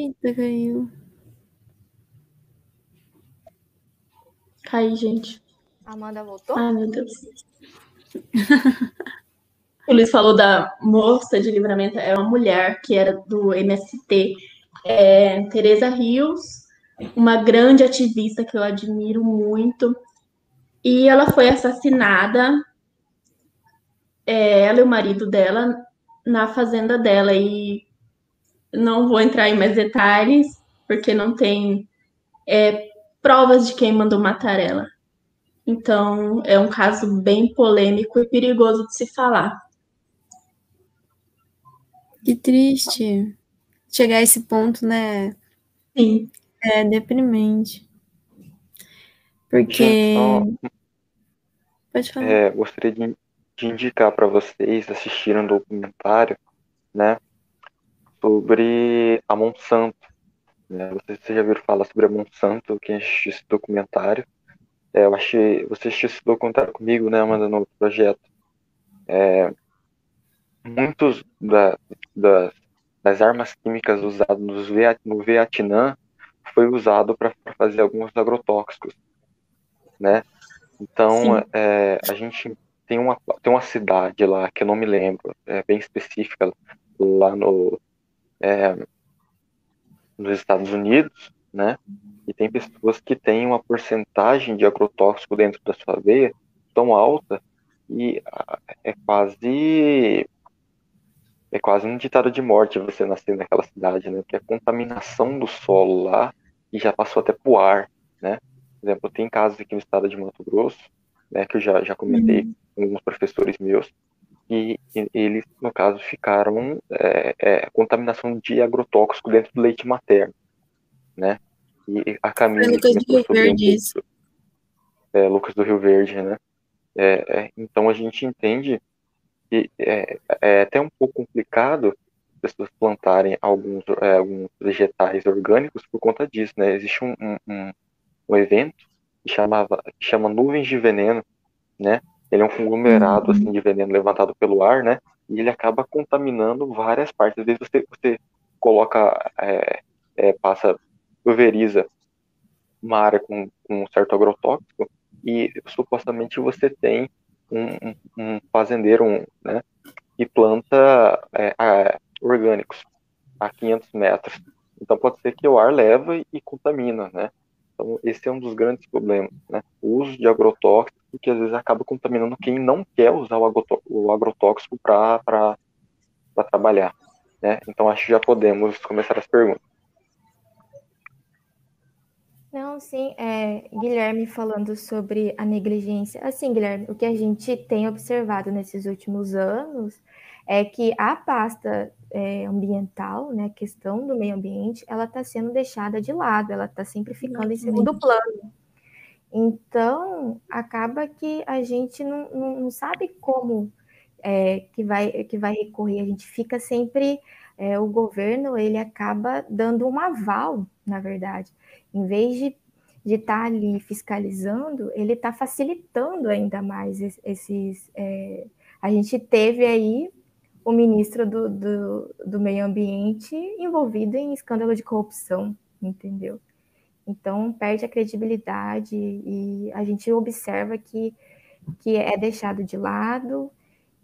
Eita, caiu. Cai, gente. Amanda voltou? Ai, meu Deus. o Luiz falou da moça de livramento, é uma mulher que era do MST, é, Teresa Rios, uma grande ativista que eu admiro muito. E ela foi assassinada, é, ela e o marido dela, na fazenda dela. E não vou entrar em mais detalhes, porque não tem é, provas de quem mandou matar ela. Então, é um caso bem polêmico e perigoso de se falar. Que triste chegar a esse ponto, né? Sim. É deprimente. Porque. Só, Pode falar. é, gostaria de, de indicar para vocês assistirem um documentário, né, sobre a Monsanto. Né? Vocês já viram falar sobre a Monsanto, quem assistiu esse documentário. É, eu achei, você assistiu esse documentário comigo, né, Amanda, no projeto. É, muitos da, da- das armas químicas usadas no Vietnã foi usado para fazer alguns agrotóxicos, né? Então, é, a gente tem uma, tem uma cidade lá que eu não me lembro, é bem específica, lá no, é, nos Estados Unidos, né? E tem pessoas que têm uma porcentagem de agrotóxico dentro da sua veia tão alta e ah, é quase é quase um ditado de morte você nascer naquela cidade, né? Porque a contaminação do solo lá e já passou até pro ar, né? Por exemplo, tem casos aqui no estado de Mato Grosso, né? Que eu já, já comentei com alguns professores meus, e, e eles, no caso, ficaram é, é, contaminação de agrotóxico dentro do leite materno, né? E a Camila Foi Lucas do Rio Verde isso. é, Lucas do Rio Verde, né? É, é, então a gente entende que é, é até um pouco complicado as pessoas plantarem alguns, é, alguns vegetais orgânicos por conta disso, né? Existe um, um, um- um evento que chamava, que chama nuvens de veneno, né? Ele é um conglomerado assim de veneno levantado pelo ar, né? E ele acaba contaminando várias partes. Às vezes você, você coloca, é, é, passa, pulveriza uma área com, com um certo agrotóxico e supostamente você tem um, um- um fazendeiro, um, né, que planta é, a- orgânicos a 500 metros. Então pode ser que o ar leva e, contamina, né? Então esse é um dos grandes problemas, né? O uso de agrotóxico que às vezes acaba contaminando quem não quer usar o, agrotó- o agrotóxico para trabalhar, né? Então acho que já podemos começar as perguntas. Não, sim, é, Guilherme falando sobre a negligência. Assim, Guilherme, o que a gente tem observado nesses últimos anos é que a pasta é, ambiental, né, a questão do meio ambiente, ela está sendo deixada de lado, ela está sempre ficando em segundo plano. Então, acaba que a gente não, não, não sabe como é, que, vai, que vai recorrer, a gente fica sempre, é, o governo, ele acaba dando um aval, na verdade em vez de de estar ali fiscalizando, ele está facilitando ainda mais es- esses. é, a gente teve aí o ministro do, do, do Meio Ambiente envolvido em escândalo de corrupção, entendeu? Então perde a credibilidade e a gente observa que, que é deixado de lado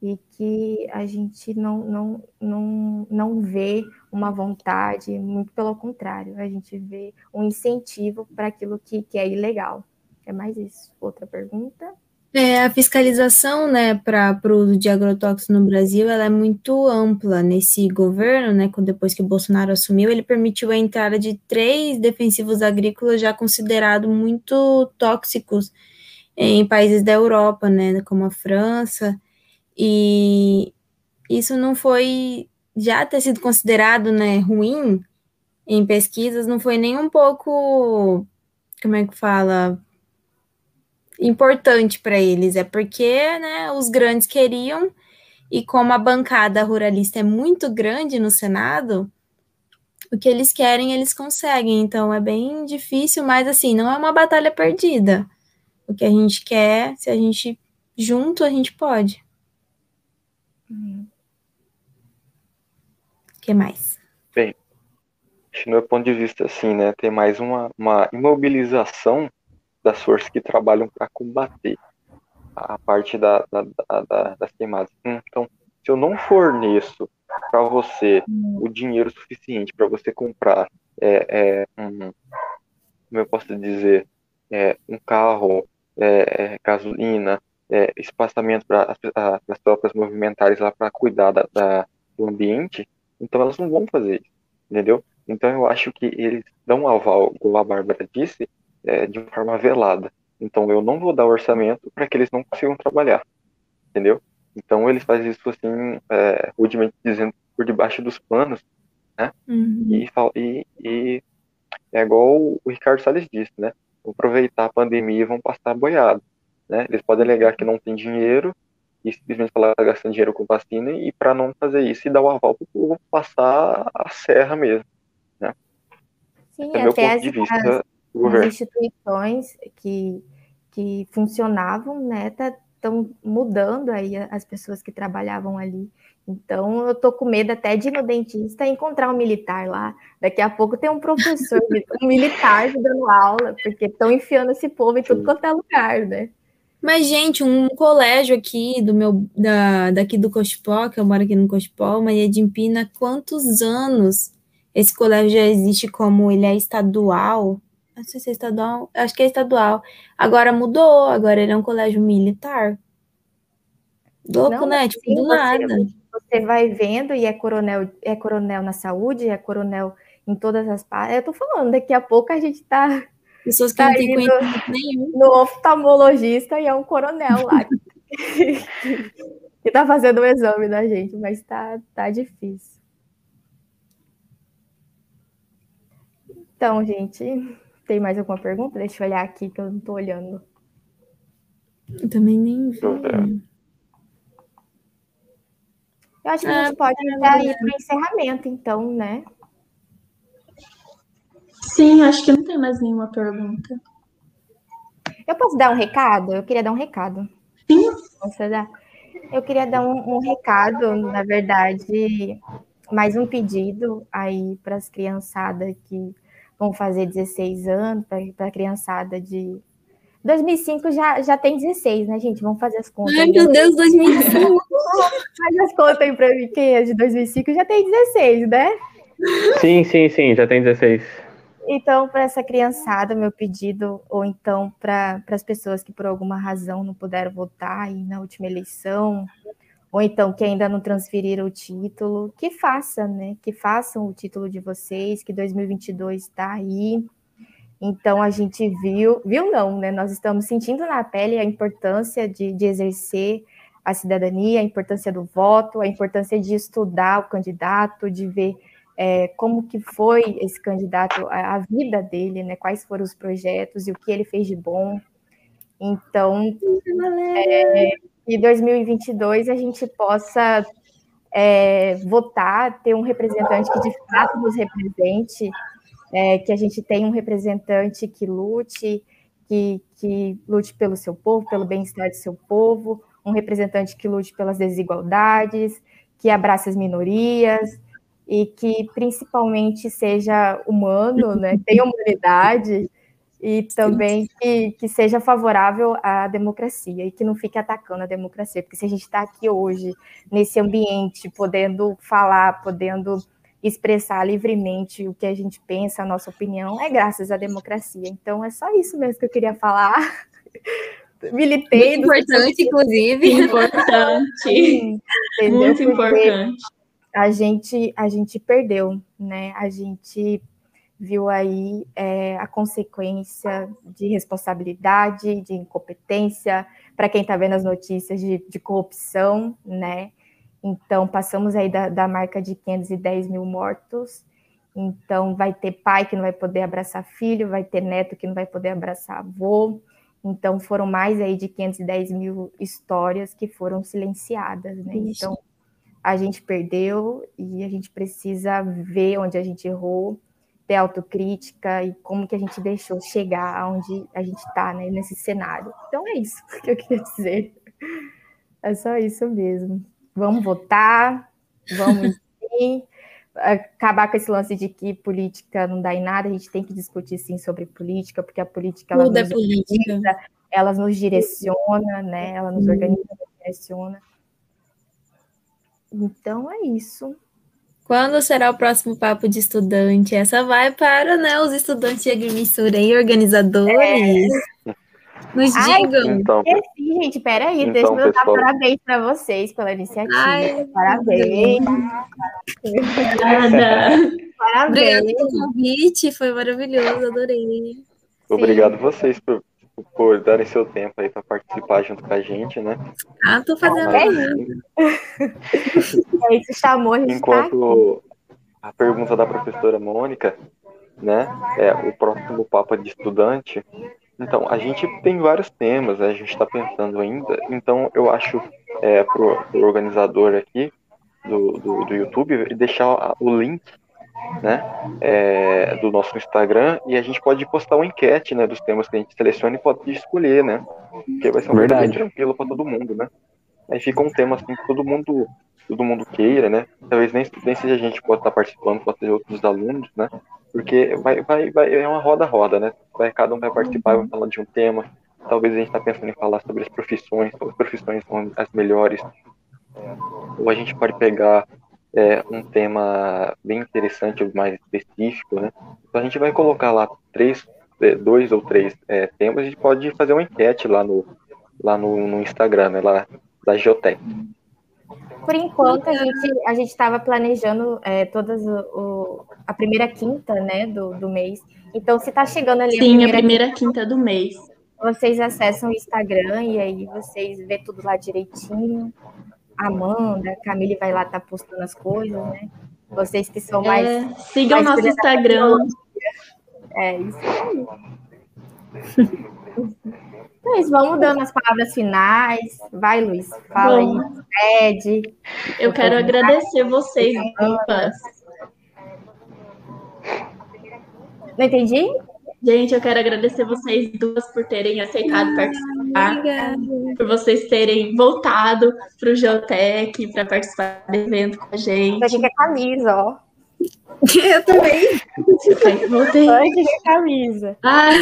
e que a gente não, não, não, não vê uma vontade, muito pelo contrário, a gente vê um incentivo para aquilo que, que é ilegal. É mais isso. Outra pergunta? É, a fiscalização, né, para o uso de agrotóxicos no Brasil, ela é muito ampla nesse governo, né, depois que o Bolsonaro assumiu, ele permitiu a entrada de três defensivos agrícolas já considerados muito tóxicos em países da Europa, né, como a França, e isso não foi, já ter sido considerado, né, ruim em pesquisas, não foi nem um pouco, como é que fala, importante para eles, é porque, né, os grandes queriam, e como a bancada ruralista é muito grande no Senado, o que eles querem, eles conseguem, então é bem difícil, mas assim, não é uma batalha perdida. O que a gente quer, se a gente junto, a gente pode. O que mais? Bem, acho que no meu ponto de vista, assim, né, tem mais uma, uma imobilização das forças que trabalham para combater a parte da, da, da- da- das queimadas. Então, se eu não forneço para você o dinheiro suficiente para você comprar é, é, um, como eu posso dizer, é, um carro, é, é, gasolina, é, espaçamento para as tropas movimentares lá para cuidar da, da- do ambiente, então elas não vão fazer isso, entendeu? Então eu acho que eles dão um aval, como a Bárbara disse, é, de forma velada. Então eu não vou dar orçamento para que eles não consigam trabalhar, entendeu? Então eles fazem isso assim, é, rudemente dizendo, por debaixo dos panos, Uhum. e, e, é igual o Ricardo Salles disse, né? Vão aproveitar a pandemia e vão passar boiado, né? Eles podem alegar que não tem dinheiro e simplesmente falar tá gastando dinheiro com vacina e para não fazer isso e dar o aval para o povo passar a serra mesmo, né? Sim, é meu ponto as, de vista as, instituições que, que funcionavam, né, estão mudando aí as pessoas que trabalhavam ali. Então, eu tô com medo até de ir no dentista e encontrar um militar lá. Daqui a pouco tem um professor, um militar dando aula, porque estão enfiando esse povo em tudo quanto é lugar, né? Mas, gente, um colégio aqui do meu, da, daqui do Cospó, que eu moro aqui no Cospó, Maria de Empina, quantos anos esse colégio já existe como ele é estadual? Não sei se é estadual, acho que é estadual. Agora mudou, agora ele é um colégio militar. Louco, Não, né? Tipo, sim, do você- nada. Você vai vendo e é coronel, é coronel na saúde, é coronel em todas as partes. Eu tô falando, daqui a pouco a gente tá Pessoas que Tá não têm conhecimento nenhum. no oftalmologista e é um coronel lá que, que tá fazendo o exame da gente, mas tá, tá difícil. Então, gente, tem mais alguma pergunta? Deixa eu olhar aqui que eu não tô olhando. Eu também nem vi. Eu ver. Eu acho que a Ah, gente pode já ir para o encerramento, então, né? Sim, acho que não tem mais nenhuma pergunta. Eu posso dar um recado? Eu queria dar um recado. Sim. Posso dar? Eu queria dar um, um recado, na verdade, mais um pedido aí para as criançadas que vão fazer 16 anos, para a criançada de 2005 já, já tem 16, né, gente? Vamos fazer as contas. Ai, aí. meu Deus, 2005. Faz as contas aí para mim, quem é de 2005 já tem 16, né? Sim, sim, sim, já tem 16. Então, para essa criançada, meu pedido, ou então para as pessoas que por alguma razão não puderam votar aí na última eleição, ou então que ainda não transferiram o título, que façam, né? Que façam o título de vocês, que 2022 está aí. Então, a gente viu, viu não, né? Nós estamos sentindo na pele a importância de, de exercer a cidadania, a importância do voto, a importância de estudar o candidato, de ver é, como que foi esse candidato, a, a, vida dele, né? Quais foram os projetos e o que ele fez de bom. Então, é, que 2022 a gente possa é, votar, ter um representante que de fato nos represente, é, que a gente tenha um representante que lute, que, que lute pelo seu povo, pelo bem-estar do seu povo, um representante que lute pelas desigualdades, que abrace as minorias, e que principalmente seja humano, né, tenha humanidade e também que, que seja favorável à democracia e que não fique atacando a democracia, porque se a gente está aqui hoje nesse ambiente, podendo falar, podendo expressar livremente o que a gente pensa, a nossa opinião, é graças à democracia. Então é só isso mesmo que eu queria falar. Militei. Muito importante, inclusive. Importante. Muito importante a gente a gente perdeu, né? A gente viu aí é, a consequência de responsabilidade, de incompetência, para quem está vendo as notícias de, de, corrupção, né? Então passamos aí da, da marca de 510 mil mortos. Então vai ter pai que não vai poder abraçar filho, vai ter neto que não vai poder abraçar avô. Então foram mais aí de 510 mil histórias que foram silenciadas, né? Então a gente perdeu e a gente precisa ver onde a gente errou, ter autocrítica e como que a gente deixou chegar aonde a gente está, né, nesse cenário. Então é isso que eu queria dizer. É só isso mesmo. Vamos votar, vamos sim, acabar com esse lance de que política não dá em nada, a gente tem que discutir sim sobre política, porque a política ela Tudo é nos política. organiza, ela nos direciona, né? Ela nos organiza, nos direciona. Então é isso. Quando será o próximo papo de estudante? Essa vai para né, os estudantes de agrimensura e organizadores. Nos Ai, digam. Então, Esqueci, gente, peraí, Então, deixa eu dar pessoal. parabéns para vocês pela iniciativa. Ai, parabéns, Obrigada. Obrigada parabéns. pelo convite, foi maravilhoso, adorei. obrigado vocês por, por darem seu tempo aí para participar junto com a gente, né? Ah, tô fazendo. Mas, É isso, chamou, a gente tá enquanto a pergunta da professora Mônica, né? É, o próximo Papa de Estudante. Então, a gente tem vários temas, né? a gente está pensando ainda. Então, eu acho é, pro, pro organizador aqui do, do, do YouTube deixar o link né, é, do nosso Instagram e a gente pode postar uma enquete, né, dos temas que a gente seleciona e pode escolher, né, porque vai ser um Verdade. bem tranquilo para todo mundo, né. Aí fica um tema assim que todo mundo, todo mundo queira, né, talvez nem, nem seja a gente que pode estar participando, pode ser outros alunos, né, porque vai, vai, vai, é uma roda-roda, né, vai, cada um vai participar, vai falar de um tema, talvez a gente está pensando em falar sobre as profissões, quais profissões são as melhores, ou a gente pode pegar é, um tema bem interessante, mais específico, né? Então a gente vai colocar lá três, é, dois ou três é, temas, a gente pode fazer uma enquete lá no, lá no, no Instagram, né? Lá da Geotec. Por enquanto, a gente a gente estava planejando é, todas o, o- a primeira quinta, né, do, do mês. Então, se tá chegando ali Sim, a primeira quinta do mês. vocês acessam o Instagram e aí vocês vê tudo lá direitinho. Amanda, a Camille vai lá tá postando as coisas, né? Vocês que são mais É, sigam mais nosso Instagram. É isso aí. Então, é vamos dando as palavras finais. Vai, Luiz, fala Bom. aí, pede. Eu quero agradecer vocês, duas. Não entendi? Gente, eu quero agradecer vocês duas por terem aceitado participar, Obrigada. por vocês terem voltado para o Geotech para participar do evento com a gente. Aqui que é camisa, ó. Eu também. Voltei. Isso aqui que é camisa. Ai,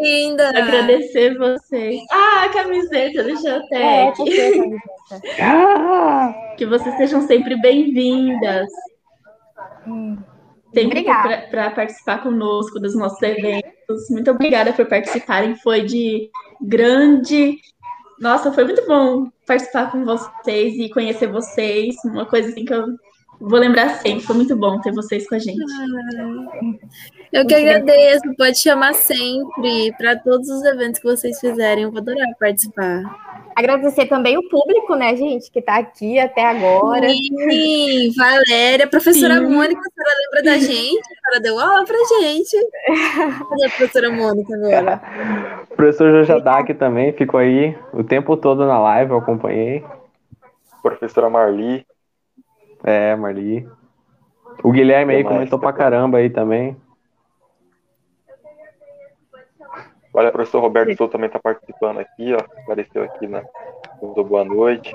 Linda. agradecer vocês. Ah, a camiseta do É, Geotech. é. Ah! Que vocês sejam sempre bem-vindas. Hum. Obrigada. para participar conosco dos nossos eventos. Muito obrigada por participarem. Foi de grande. Nossa, foi muito bom participar com vocês e conhecer vocês. Uma coisa assim que eu vou lembrar sempre. Foi muito bom ter vocês com a gente. Eu que agradeço. Pode chamar sempre para todos os eventos que vocês fizerem. Eu vou adorar participar. Agradecer também o público, né, gente, que tá aqui até agora. Sim, Valéria, professora Sim. Mônica, a senhora lembra da gente? A senhora deu aula pra gente. Cadê a professora Mônica agora? O professor Jojadak também ficou aí o tempo todo na live, eu acompanhei. Professora Marli, É, Marli. O Guilherme aí comentou pra caramba aí também. olha, o professor Roberto Souza também está participando aqui, ó, apareceu aqui na do Boa Noite.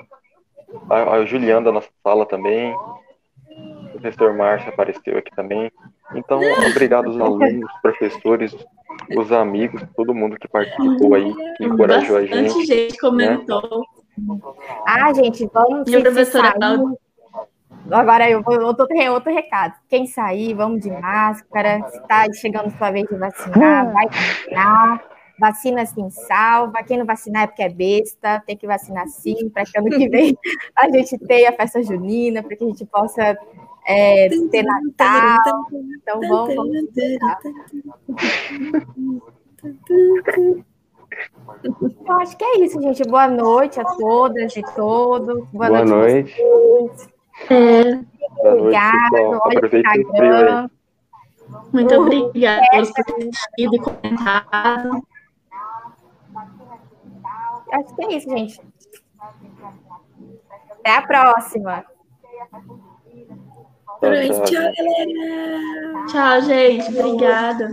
A, a Juliana da nossa sala também. O professor Márcio apareceu aqui também. Então, obrigado aos alunos, professores, os amigos, todo mundo que participou aí, que encorajou a Bastante gente. gente comentou. Ah, gente, vamos E a professora sair- Cláudia? Agora eu vou outro, outro recado. Quem sair, vamos de máscara. Se tá chegando sua vez de vacinar, vai vacinar. Vacina sim salva. Quem não vacinar é porque é besta. Tem que vacinar sim, para que ano que vem a gente tenha a festa junina, para que a gente possa é, ter Natal. Então vamos, vamos. Eu acho que é isso, gente. Boa noite a todas e todos. Boa, Boa noite. noite. É, Obrigada. Olha o. Instagram. muito Uhum. obrigada por terem assistido e comentado. Acho que é isso, gente. Até a próxima. Tchau, Tchau, tchau. galera. Tchau, gente. Obrigada.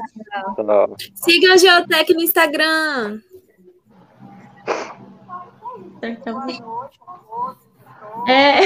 Tchau. Siga a Geotec no Instagram. É.